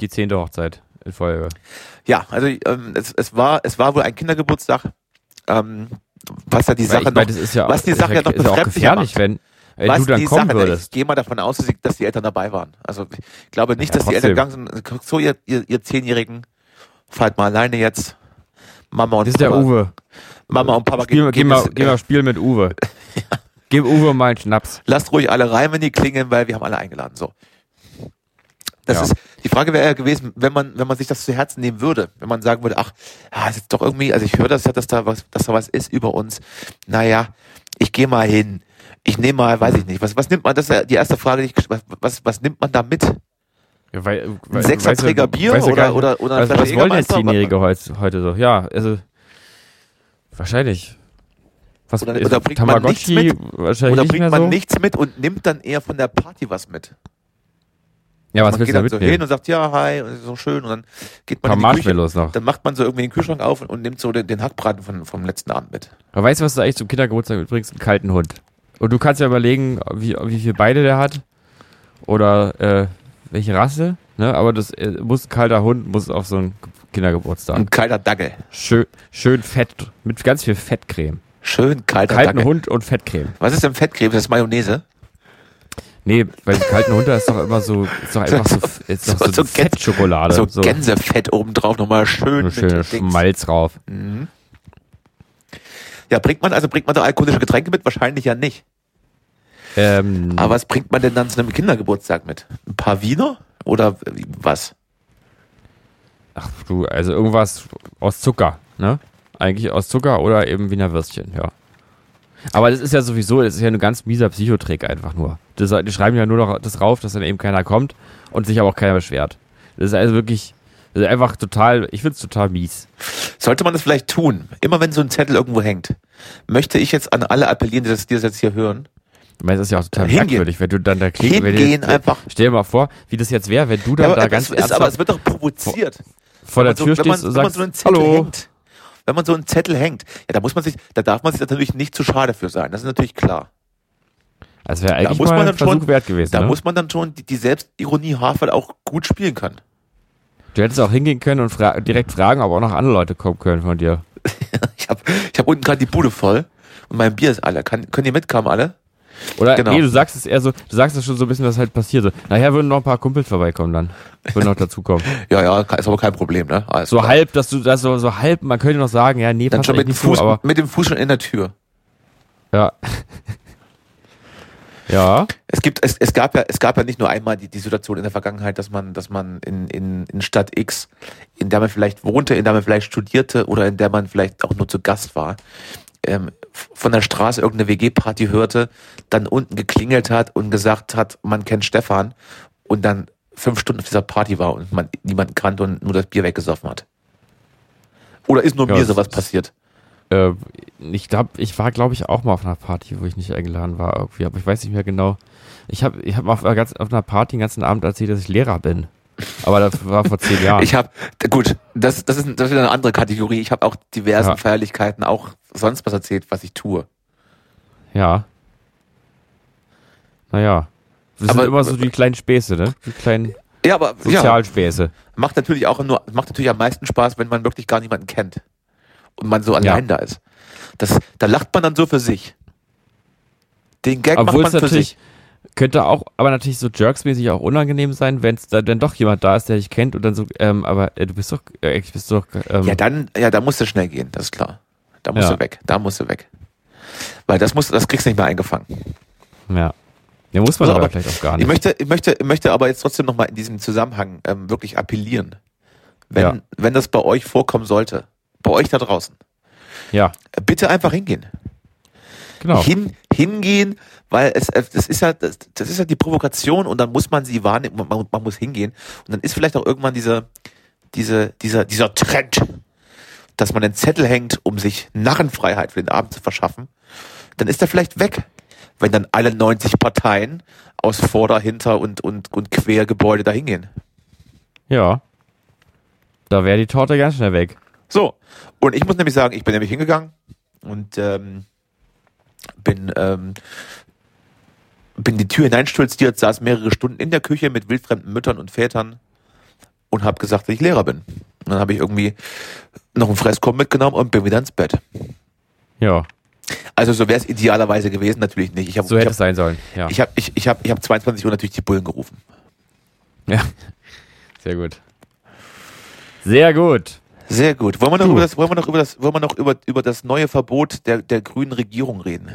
Speaker 3: die zehnte Hochzeit in Folge.
Speaker 2: Ja, also ähm, es, es war es war wohl ein Kindergeburtstag, ähm, was ja die
Speaker 3: Weil
Speaker 2: Sache
Speaker 3: ich
Speaker 2: noch,
Speaker 3: ja,
Speaker 2: was die Sache ja noch
Speaker 3: ist ja auch gefährlich,
Speaker 2: macht.
Speaker 3: wenn, wenn
Speaker 2: was
Speaker 3: du dann
Speaker 2: die
Speaker 3: kommen
Speaker 2: Sache,
Speaker 3: würdest.
Speaker 2: Ich gehe mal davon aus, dass die, Eltern dabei waren. Also ich glaube nicht,
Speaker 3: Ja,
Speaker 2: dass die Eltern
Speaker 3: trotzdem.
Speaker 2: gegangen sind. So ihr, ihr, ihr Zehnjährigen, fahrt mal alleine jetzt. Mama und
Speaker 3: Das ist der
Speaker 2: Papa.
Speaker 3: Uwe.
Speaker 2: Mama und Papa
Speaker 3: Spiel, geh, mal, geh
Speaker 2: äh,
Speaker 3: mal spielen mit Uwe. Gib Uwe mal einen Schnaps.
Speaker 2: lasst ruhig alle rein, wenn die klingeln, weil wir haben alle eingeladen. So. Das
Speaker 3: Ja.
Speaker 2: ist, die Frage wäre ja gewesen, wenn man, wenn man sich das zu Herzen nehmen würde, wenn man sagen würde, ach, ja, ist doch irgendwie, also ich höre das ja, dass da was, dass da was ist über uns. Naja, ich gehe mal hin. Ich nehme mal, weiß ich nicht, was, was nimmt man, das ist ja die erste Frage, die ich, was, was, was nimmt man da mit?
Speaker 3: Ja, weil,
Speaker 2: Ein
Speaker 3: weil,
Speaker 2: Sechserträger
Speaker 3: weißt du-
Speaker 2: Bier
Speaker 3: weißt du
Speaker 2: oder, oder, oder eine
Speaker 3: was, wollen jetzt? Zehnjährige heute, heute so? Ja, also wahrscheinlich. Was
Speaker 2: Oder-
Speaker 3: ist
Speaker 2: oder bringt man nichts mit?
Speaker 3: wahrscheinlich
Speaker 2: Oder bringt man
Speaker 3: so?
Speaker 2: nichts mit und nimmt dann eher von der Party was mit?
Speaker 3: Ja, was
Speaker 2: man
Speaker 3: willst
Speaker 2: geht
Speaker 3: du da
Speaker 2: dann so
Speaker 3: mitnehmen?
Speaker 2: hin und sagt, ja, hi, und so schön, und dann geht
Speaker 3: Ein
Speaker 2: man
Speaker 3: paar
Speaker 2: in die Küche.
Speaker 3: Noch.
Speaker 2: Dann macht man so irgendwie den Kühlschrank auf und, und nimmt so den, den Hackbraten von, vom letzten Abend mit.
Speaker 3: Aber weißt du, was du eigentlich zum Kindergeburtstag mitbringst? Einen kalten Hund. Und du kannst ja überlegen, wie, wie viel Beine der hat. Oder äh, welche Rasse. Ne? Aber das äh, muss ein kalter Hund, muss auf so einen Kindergeburtstag.
Speaker 2: Ein kalter Dackel.
Speaker 3: Schön, schön fett, mit ganz viel Fettcreme.
Speaker 2: Schön kalter
Speaker 3: Kalten
Speaker 2: Dackel.
Speaker 3: Hund und Fettcreme.
Speaker 2: Was ist denn Fettcreme? Das ist Mayonnaise.
Speaker 3: Nee, bei dem kalten Hund, da ist doch immer so, ist doch einfach so, ist doch
Speaker 2: so-
Speaker 3: so,
Speaker 2: so
Speaker 3: Fettschokolade.
Speaker 2: so,
Speaker 3: so
Speaker 2: Gänsefett obendrauf nochmal schön. Dings.
Speaker 3: Schmalz drauf.
Speaker 2: Mhm. Ja, bringt man, also bringt man da alkoholische Getränke mit? Wahrscheinlich ja nicht.
Speaker 3: Ähm,
Speaker 2: Aber was bringt man denn dann zu einem Kindergeburtstag mit? Ein paar Wiener? Oder was?
Speaker 3: ach du, also irgendwas aus Zucker, ne? Eigentlich aus Zucker oder eben Wiener Würstchen, ja. Aber das ist ja sowieso, das ist ja ein ganz mieser Psychotrick einfach nur. Das, die schreiben ja nur noch das rauf, dass dann eben keiner kommt und sich aber auch keiner beschwert. Das ist also wirklich, ist einfach total, ich find's total mies.
Speaker 2: Sollte man das vielleicht tun? Immer wenn so ein Zettel irgendwo hängt, möchte ich jetzt an alle appellieren, die das, die das jetzt hier hören.
Speaker 3: Ich meine, das ist ja auch total
Speaker 2: Hingehen.
Speaker 3: merkwürdig, wenn du dann da klickst.
Speaker 2: Hingehen
Speaker 3: du-
Speaker 2: einfach.
Speaker 3: Stell dir mal vor, wie das jetzt wäre, wenn du
Speaker 2: Ja,
Speaker 3: dann
Speaker 2: aber,
Speaker 3: da
Speaker 2: es
Speaker 3: ganz
Speaker 2: ist, aber es wird doch provoziert.
Speaker 3: vor der
Speaker 2: Wenn man so-
Speaker 3: Tür
Speaker 2: wenn man,
Speaker 3: stehst und sagst,
Speaker 2: so einen Zettel
Speaker 3: hallo.
Speaker 2: hängt, wenn man so einen Zettel hängt, ja, da muss man sich, da darf man sich natürlich nicht zu schade für sein. Das ist natürlich klar.
Speaker 3: Das wäre eigentlich
Speaker 2: muss
Speaker 3: mal
Speaker 2: man dann schon-
Speaker 3: Versuch wert gewesen.
Speaker 2: Da
Speaker 3: ne?
Speaker 2: muss man dann schon die, die Selbstironie Harvard auch gut spielen können.
Speaker 3: Du hättest auch hingehen können und fra direkt fragen, ob auch noch andere Leute kommen können von dir.
Speaker 2: Ich habe ich hab unten gerade die Bude voll und mein Bier ist alle. Kann, können die mitkommen alle?
Speaker 3: Oder
Speaker 2: Genau.
Speaker 3: nee, du sagst es eher so, du sagst es schon so ein bisschen, was halt passiert. So, nachher würden noch ein paar Kumpels vorbeikommen dann. Würden noch dazukommen.
Speaker 2: Ja, ja, ist aber kein Problem, ne? Alles
Speaker 3: So
Speaker 2: klar.
Speaker 3: halb, dass du das so, so halb, man könnte noch sagen, ja, nee,
Speaker 2: Dann
Speaker 3: passt
Speaker 2: schon mit dem, Fuß,
Speaker 3: aber
Speaker 2: mit dem Fuß schon in der Tür.
Speaker 3: ja. Ja,
Speaker 2: Es gibt, es, es gab ja, es gab ja nicht nur einmal die, die Situation in der Vergangenheit, dass man, dass man in, in, in Stadt X, in der man vielleicht wohnte, in der man vielleicht studierte oder in der man vielleicht auch nur zu Gast war, ähm, von der Straße irgendeine WG-Party hörte, dann unten geklingelt hat und gesagt hat, man kennt Stefan und dann fünf Stunden auf dieser Party war und man niemanden kannte und nur das Bier weggesoffen hat. Oder ist nur
Speaker 3: Ja,
Speaker 2: mir sowas passiert?
Speaker 3: Äh, ich glaube, ich war, glaube ich, auch mal auf einer Party, wo ich nicht eingeladen war irgendwie, aber ich weiß nicht mehr genau. Ich habe ich hab auf, einer ganz, auf einer Party den ganzen Abend erzählt, dass ich Lehrer bin. Aber das war vor zehn Jahren.
Speaker 2: Ich habe, gut, das, das, ist, das ist eine andere Kategorie. Ich habe auch diversen
Speaker 3: Ja.
Speaker 2: Feierlichkeiten auch sonst was erzählt, was ich tue.
Speaker 3: ja. Naja. Das
Speaker 2: Aber-
Speaker 3: sind immer so die kleinen Späße, ne? Die kleinen
Speaker 2: Ja, aber ja,
Speaker 3: Sozialspäße.
Speaker 2: macht natürlich auch nur, macht natürlich am meisten Spaß, wenn man wirklich gar niemanden kennt und man so allein da ist. Das, da lacht man dann so für sich. Den Gag
Speaker 3: Obwohl
Speaker 2: macht man für sich.
Speaker 3: könnte auch, aber natürlich so jerksmäßig auch unangenehm sein, wenn es da dann doch jemand da ist, der dich kennt und dann so, ähm, aber äh, du bist doch, äh, ich bist doch, ähm,
Speaker 2: Ja, dann, ja, da musst du schnell gehen, das ist klar. Da musst
Speaker 3: Ja.
Speaker 2: du weg, da musst du weg. Weil das musst, das kriegst du nicht mehr eingefangen.
Speaker 3: ja. Ja, muss man
Speaker 2: Also,
Speaker 3: aber,
Speaker 2: aber
Speaker 3: vielleicht auch gar
Speaker 2: Ich
Speaker 3: nicht.
Speaker 2: möchte, ich möchte, ich möchte aber jetzt trotzdem nochmal in diesem Zusammenhang ähm, wirklich appellieren. Wenn,
Speaker 3: Ja.
Speaker 2: wenn das bei euch vorkommen sollte, bei euch da draußen,
Speaker 3: Ja,
Speaker 2: bitte einfach hingehen.
Speaker 3: genau.
Speaker 2: Hin, hingehen, weil es, äh, das ist ja, das, das ist ja die Provokation und dann muss man sie wahrnehmen, man, man, man muss hingehen. Und dann ist vielleicht auch irgendwann diese, diese, dieser, dieser Trend, dass man den Zettel hängt, um sich Narrenfreiheit für den Abend zu verschaffen, dann ist er vielleicht weg. Wenn dann alle 90 Parteien aus Vorder-, Hinter- und, und, und Quergebäude da hingehen.
Speaker 3: Ja. Da wäre die Torte ganz schnell weg.
Speaker 2: So, und ich muss nämlich sagen, ich bin nämlich hingegangen und ähm, bin, ähm, bin die Tür hineinstolziert, saß mehrere Stunden in der Küche mit wildfremden Müttern und Vätern und habe gesagt, dass ich Lehrer bin. Und dann habe ich irgendwie noch einen Fresskorb mitgenommen und bin wieder ins Bett.
Speaker 3: Ja,
Speaker 2: Also so wäre es idealerweise gewesen, natürlich nicht. Ich habe
Speaker 3: so hätte
Speaker 2: hab,
Speaker 3: es sein sollen. Ja.
Speaker 2: ich hab, ich, ich hab, ich hab 22 Uhr natürlich die Bullen gerufen.
Speaker 3: ja. Sehr gut. Sehr gut.
Speaker 2: Sehr gut. Wollen wir noch
Speaker 3: Du.
Speaker 2: über das, wollen wir noch über das, wollen wir noch über, über das neue Verbot der, der grünen Regierung reden?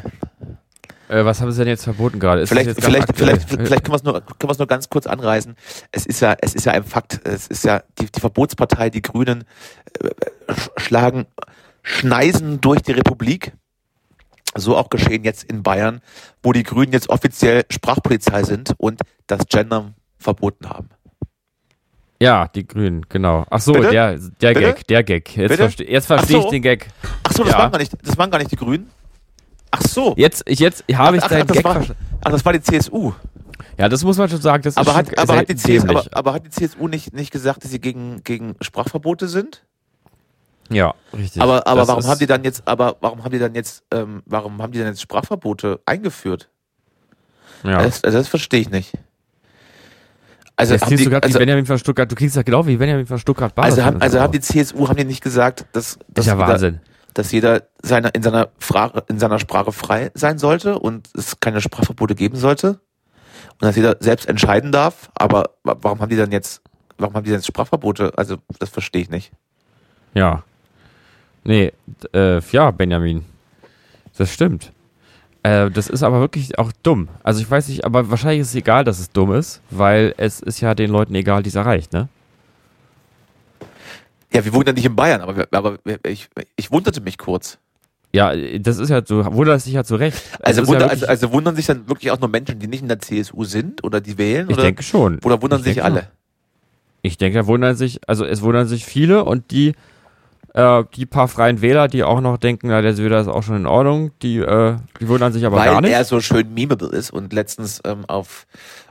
Speaker 3: Äh, was haben sie denn jetzt verboten gerade? Ist
Speaker 2: Vielleicht, vielleicht, vielleicht, vielleicht können wir es nur, können wir es nur ganz kurz anreißen. Es ist ja, es ist ja ein Fakt. Es ist ja die, die Verbotspartei, die Grünen äh, sch- schlagen Schneisen durch die Republik. So auch geschehen jetzt in Bayern, wo die Grünen jetzt offiziell Sprachpolizei sind und das Gendern verboten haben.
Speaker 3: Ja, die Grünen, genau. Ach so,
Speaker 2: Bitte?
Speaker 3: der, der
Speaker 2: Bitte?
Speaker 3: Gag, der Gag. Jetzt, verste jetzt verstehe
Speaker 2: so.
Speaker 3: ich den Gag.
Speaker 2: Ach so, das
Speaker 3: Ja.
Speaker 2: waren gar nicht, das waren gar nicht die Grünen. Ach so.
Speaker 3: Jetzt, ich, jetzt habe ich
Speaker 2: ach,
Speaker 3: deinen
Speaker 2: ach, das
Speaker 3: Gag
Speaker 2: war,
Speaker 3: verstanden.
Speaker 2: ach, das war die CSU.
Speaker 3: Ja, das muss man schon sagen. Das
Speaker 2: Aber
Speaker 3: ist
Speaker 2: hat,
Speaker 3: schon
Speaker 2: aber, hat die CSU, aber, aber hat die CSU nicht, nicht gesagt, dass sie gegen, gegen Sprachverbote sind?
Speaker 3: Ja, richtig.
Speaker 2: Aber, aber
Speaker 3: Das
Speaker 2: warum haben die dann jetzt, aber warum haben die dann jetzt, ähm, warum haben die dann jetzt Sprachverbote eingeführt?
Speaker 3: Ja.
Speaker 2: Das, das verstehe ich nicht. Also haben die,
Speaker 3: du gerade
Speaker 2: also,
Speaker 3: wie Benjamin von Stuttgart. Du kriegst ja genau wie Benjamin von Stuttgart.
Speaker 2: also haben, also haben die CSU, haben die nicht gesagt, dass,
Speaker 3: Das
Speaker 2: dass,
Speaker 3: ist ja
Speaker 2: jeder, dass jeder seine, in seiner Sprache, in seiner Sprache frei sein sollte und es keine Sprachverbote geben sollte? Und dass jeder selbst entscheiden darf? Aber wa- warum haben die dann jetzt, warum haben die denn jetzt Sprachverbote? Also, das verstehe ich nicht.
Speaker 3: Ja. Nee, äh, ja, Benjamin. Das stimmt. Äh, das ist aber wirklich auch dumm. Also ich weiß nicht, aber wahrscheinlich ist es egal, dass es dumm ist, weil es ist ja den Leuten egal, die es erreicht, ne?
Speaker 2: Ja, wir wohnen ja nicht in Bayern, aber, aber ich, ich wunderte mich kurz.
Speaker 3: Ja, das ist ja so, wundert sich ja zu Recht.
Speaker 2: Also,
Speaker 3: ja
Speaker 2: wunder,
Speaker 3: wirklich-
Speaker 2: also, also wundern sich dann wirklich auch nur Menschen, die nicht in der CSU sind oder die wählen?
Speaker 3: ich
Speaker 2: oder,
Speaker 3: denke schon.
Speaker 2: oder wundern
Speaker 3: Ich
Speaker 2: sich alle?
Speaker 3: schon. Ich denke, da wundern sich, also es wundern sich viele und die, äh, die paar freien Wähler, die auch noch denken, na, der Söder ist auch schon in Ordnung, die, äh, die wundern sich aber
Speaker 2: Weil
Speaker 3: gar nicht.
Speaker 2: er so schön memeable ist und letztens ähm, auf,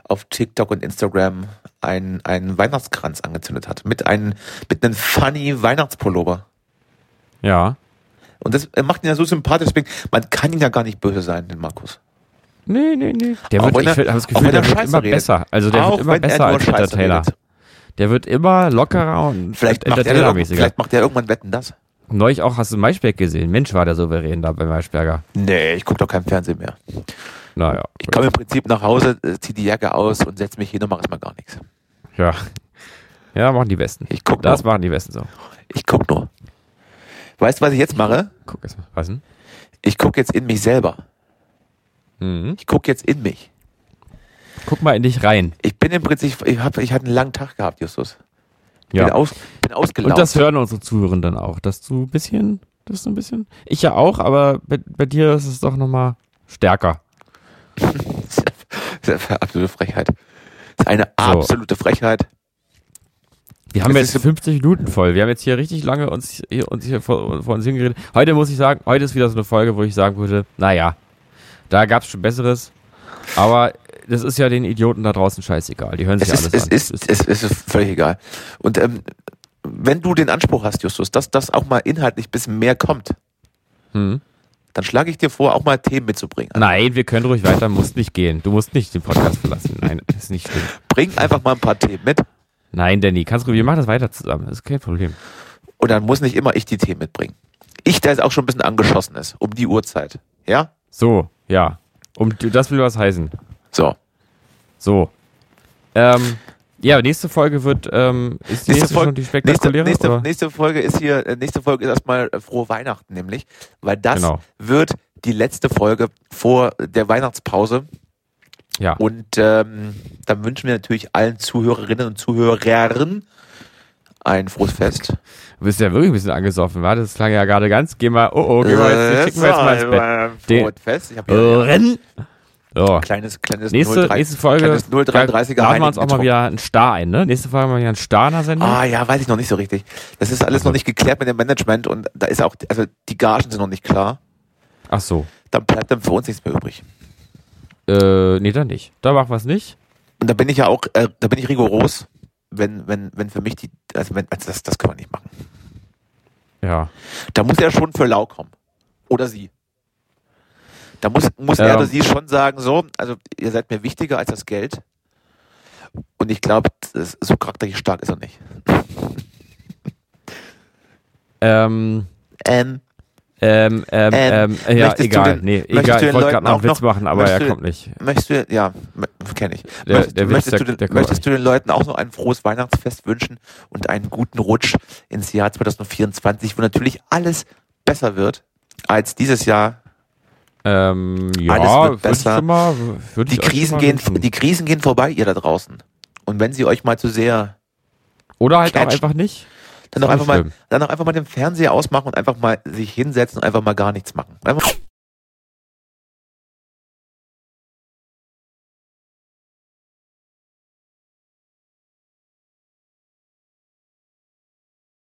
Speaker 2: auf TikTok und Instagram einen, einen Weihnachtskranz angezündet hat. Mit einem, mit einem funny Weihnachtspullover.
Speaker 3: ja.
Speaker 2: Und das äh, macht ihn ja so sympathisch, deswegen, man kann ihn ja gar nicht böse sein, den Markus.
Speaker 3: Nee, nee, nee. Der wird,
Speaker 2: er-
Speaker 3: ich habe das Gefühl,
Speaker 2: wenn er
Speaker 3: der wird
Speaker 2: Scheiße
Speaker 3: immer
Speaker 2: redet.
Speaker 3: besser. Also der
Speaker 2: Auch
Speaker 3: wird immer
Speaker 2: er
Speaker 3: besser als Peter Taylor.
Speaker 2: redet.
Speaker 3: Der wird immer lockerer und
Speaker 2: Vielleicht macht, er, vielleicht macht er irgendwann Wetten das.
Speaker 3: Neulich auch hast du Maischberg gesehen. Mensch, war der souverän da bei Maischberger.
Speaker 2: Nee, ich gucke doch kein Fernsehen mehr.
Speaker 3: Naja.
Speaker 2: Ich komme im Prinzip nach Hause, äh, zieh die Jacke aus und setze mich hin und mache erstmal gar nichts.
Speaker 3: Ja. Ja, machen die Besten.
Speaker 2: Ich guck
Speaker 3: Das
Speaker 2: nur.
Speaker 3: machen die Besten so.
Speaker 2: Ich guck nur. Weißt du, was ich jetzt mache?
Speaker 3: Guck erst mal. Was denn?
Speaker 2: Ich gucke jetzt in mich selber.
Speaker 3: Mhm.
Speaker 2: Ich gucke jetzt in mich.
Speaker 3: Guck mal in dich rein.
Speaker 2: Ich bin im Prinzip, ich, hab, ich hatte einen langen Tag gehabt, Justus. Bin,
Speaker 3: Ja.
Speaker 2: aus, bin ausgelaugt.
Speaker 3: Und das hören unsere Zuhörenden auch, dass du ein bisschen, dass du ein bisschen, ich ja auch, aber bei, bei dir ist es doch nochmal stärker.
Speaker 2: Das ist eine absolute Frechheit. Das ist eine absolute Frechheit.
Speaker 3: Wir haben jetzt
Speaker 2: ist-
Speaker 3: 50 Minuten voll. Wir haben jetzt hier richtig lange uns hier, uns hier vor, vor uns hingeredet. Heute muss ich sagen, heute ist wieder so eine Folge, wo ich sagen würde, naja, da gab es schon Besseres. Aber das ist ja den Idioten da draußen scheißegal. Die hören sich
Speaker 2: Es ist,
Speaker 3: alles
Speaker 2: es,
Speaker 3: an.
Speaker 2: ist, es ist völlig egal. Und ähm, wenn du den Anspruch hast, Justus, dass das auch mal inhaltlich ein bisschen mehr kommt,
Speaker 3: Hm.
Speaker 2: dann schlage ich dir vor, auch mal Themen mitzubringen.
Speaker 3: Nein, wir können ruhig weiter, musst nicht gehen. Du musst nicht den Podcast verlassen. Nein, ist nicht schlimm.
Speaker 2: Bring einfach mal ein paar Themen mit
Speaker 3: Nein, Danny, kannst du, wir machen das weiter zusammen. Das ist kein Problem.
Speaker 2: und dann muss nicht immer ich die Themen mitbringen. Ich, der jetzt auch schon ein bisschen angeschossen ist, um die Uhrzeit. Ja?
Speaker 3: So, ja. Um, das will was heißen.
Speaker 2: So.
Speaker 3: So. Ähm, ja, nächste Folge wird, ähm, ist die nächste, schon die
Speaker 2: nächste,
Speaker 3: spektakuläre?
Speaker 2: nächste,
Speaker 3: oder?
Speaker 2: nächste Folge ist hier, äh, nächste Folge ist erstmal äh, frohe Weihnachten nämlich, weil das
Speaker 3: Genau.
Speaker 2: wird die letzte Folge vor der Weihnachtspause
Speaker 3: Ja.
Speaker 2: und ähm, dann wünschen wir natürlich allen Zuhörerinnen und Zuhörern ein frohes Fest.
Speaker 3: Du bist ja wirklich ein bisschen angesoffen, wa? Das klang ja gerade ganz. Geh mal, oh oh, geh mal jetzt,
Speaker 2: Äh,
Speaker 3: schicken wir jetzt mal ins Bett.
Speaker 2: Frohes Fest. Ich habe
Speaker 3: Äh,
Speaker 2: hier!
Speaker 3: So.
Speaker 2: ein kleines, kleines
Speaker 3: Nächste,
Speaker 2: 03
Speaker 3: nächste Folge.
Speaker 2: kleines 033er
Speaker 3: da wir uns auch mal wieder einen Star ein, ne? Nächste Folge mal wieder einen Star in der Sendung.
Speaker 2: Ah ja, weiß ich noch nicht so richtig. Das ist alles
Speaker 3: Also.
Speaker 2: noch nicht geklärt mit dem Management und da ist auch, also die Gagen sind noch nicht klar.
Speaker 3: Ach so.
Speaker 2: Dann bleibt dann für uns nichts mehr übrig.
Speaker 3: Äh, nee, dann nicht. Da machen wir es nicht.
Speaker 2: Und da bin ich ja auch, äh, da bin ich rigoros, wenn, wenn, wenn für mich die, also wenn, also das, das können wir nicht machen.
Speaker 3: Ja.
Speaker 2: Da muss er schon für lau kommen. Oder sie. Da muss, muss er
Speaker 3: Ähm.
Speaker 2: oder sie schon sagen, so, also ihr seid mir wichtiger als das Geld. Und ich glaube, so charakterlich stark ist er nicht.
Speaker 3: Ähm,
Speaker 2: Ähm,
Speaker 3: ähm, ähm,
Speaker 2: Ähm,
Speaker 3: ähm, ja, egal.
Speaker 2: den-
Speaker 3: nee, egal. Ich wollte gerade noch einen
Speaker 2: auch
Speaker 3: Witz
Speaker 2: noch-
Speaker 3: machen, aber er kommt nicht.
Speaker 2: möchtest du, ja, kenne ich.
Speaker 3: Der-
Speaker 2: möchtest
Speaker 3: der Witz,
Speaker 2: möchtest,
Speaker 3: der-
Speaker 2: du, den,
Speaker 3: der
Speaker 2: möchtest du den Leuten auch noch ein frohes Weihnachtsfest wünschen und einen guten Rutsch ins Jahr 2024, wo natürlich alles besser wird als dieses Jahr.
Speaker 3: Ähm, ja,
Speaker 2: Alles wird besser.
Speaker 3: mal,
Speaker 2: Die Krisen, gehen,
Speaker 3: wünschen.
Speaker 2: die Krisen gehen vorbei, ihr da draußen. Und wenn sie euch mal zu sehr,
Speaker 3: Oder halt auch
Speaker 2: Catchen.
Speaker 3: einfach nicht.
Speaker 2: dann doch
Speaker 3: Ist
Speaker 2: einfach mal, dann doch einfach mal den Fernseher ausmachen und einfach mal sich hinsetzen und einfach mal gar nichts machen. Einfach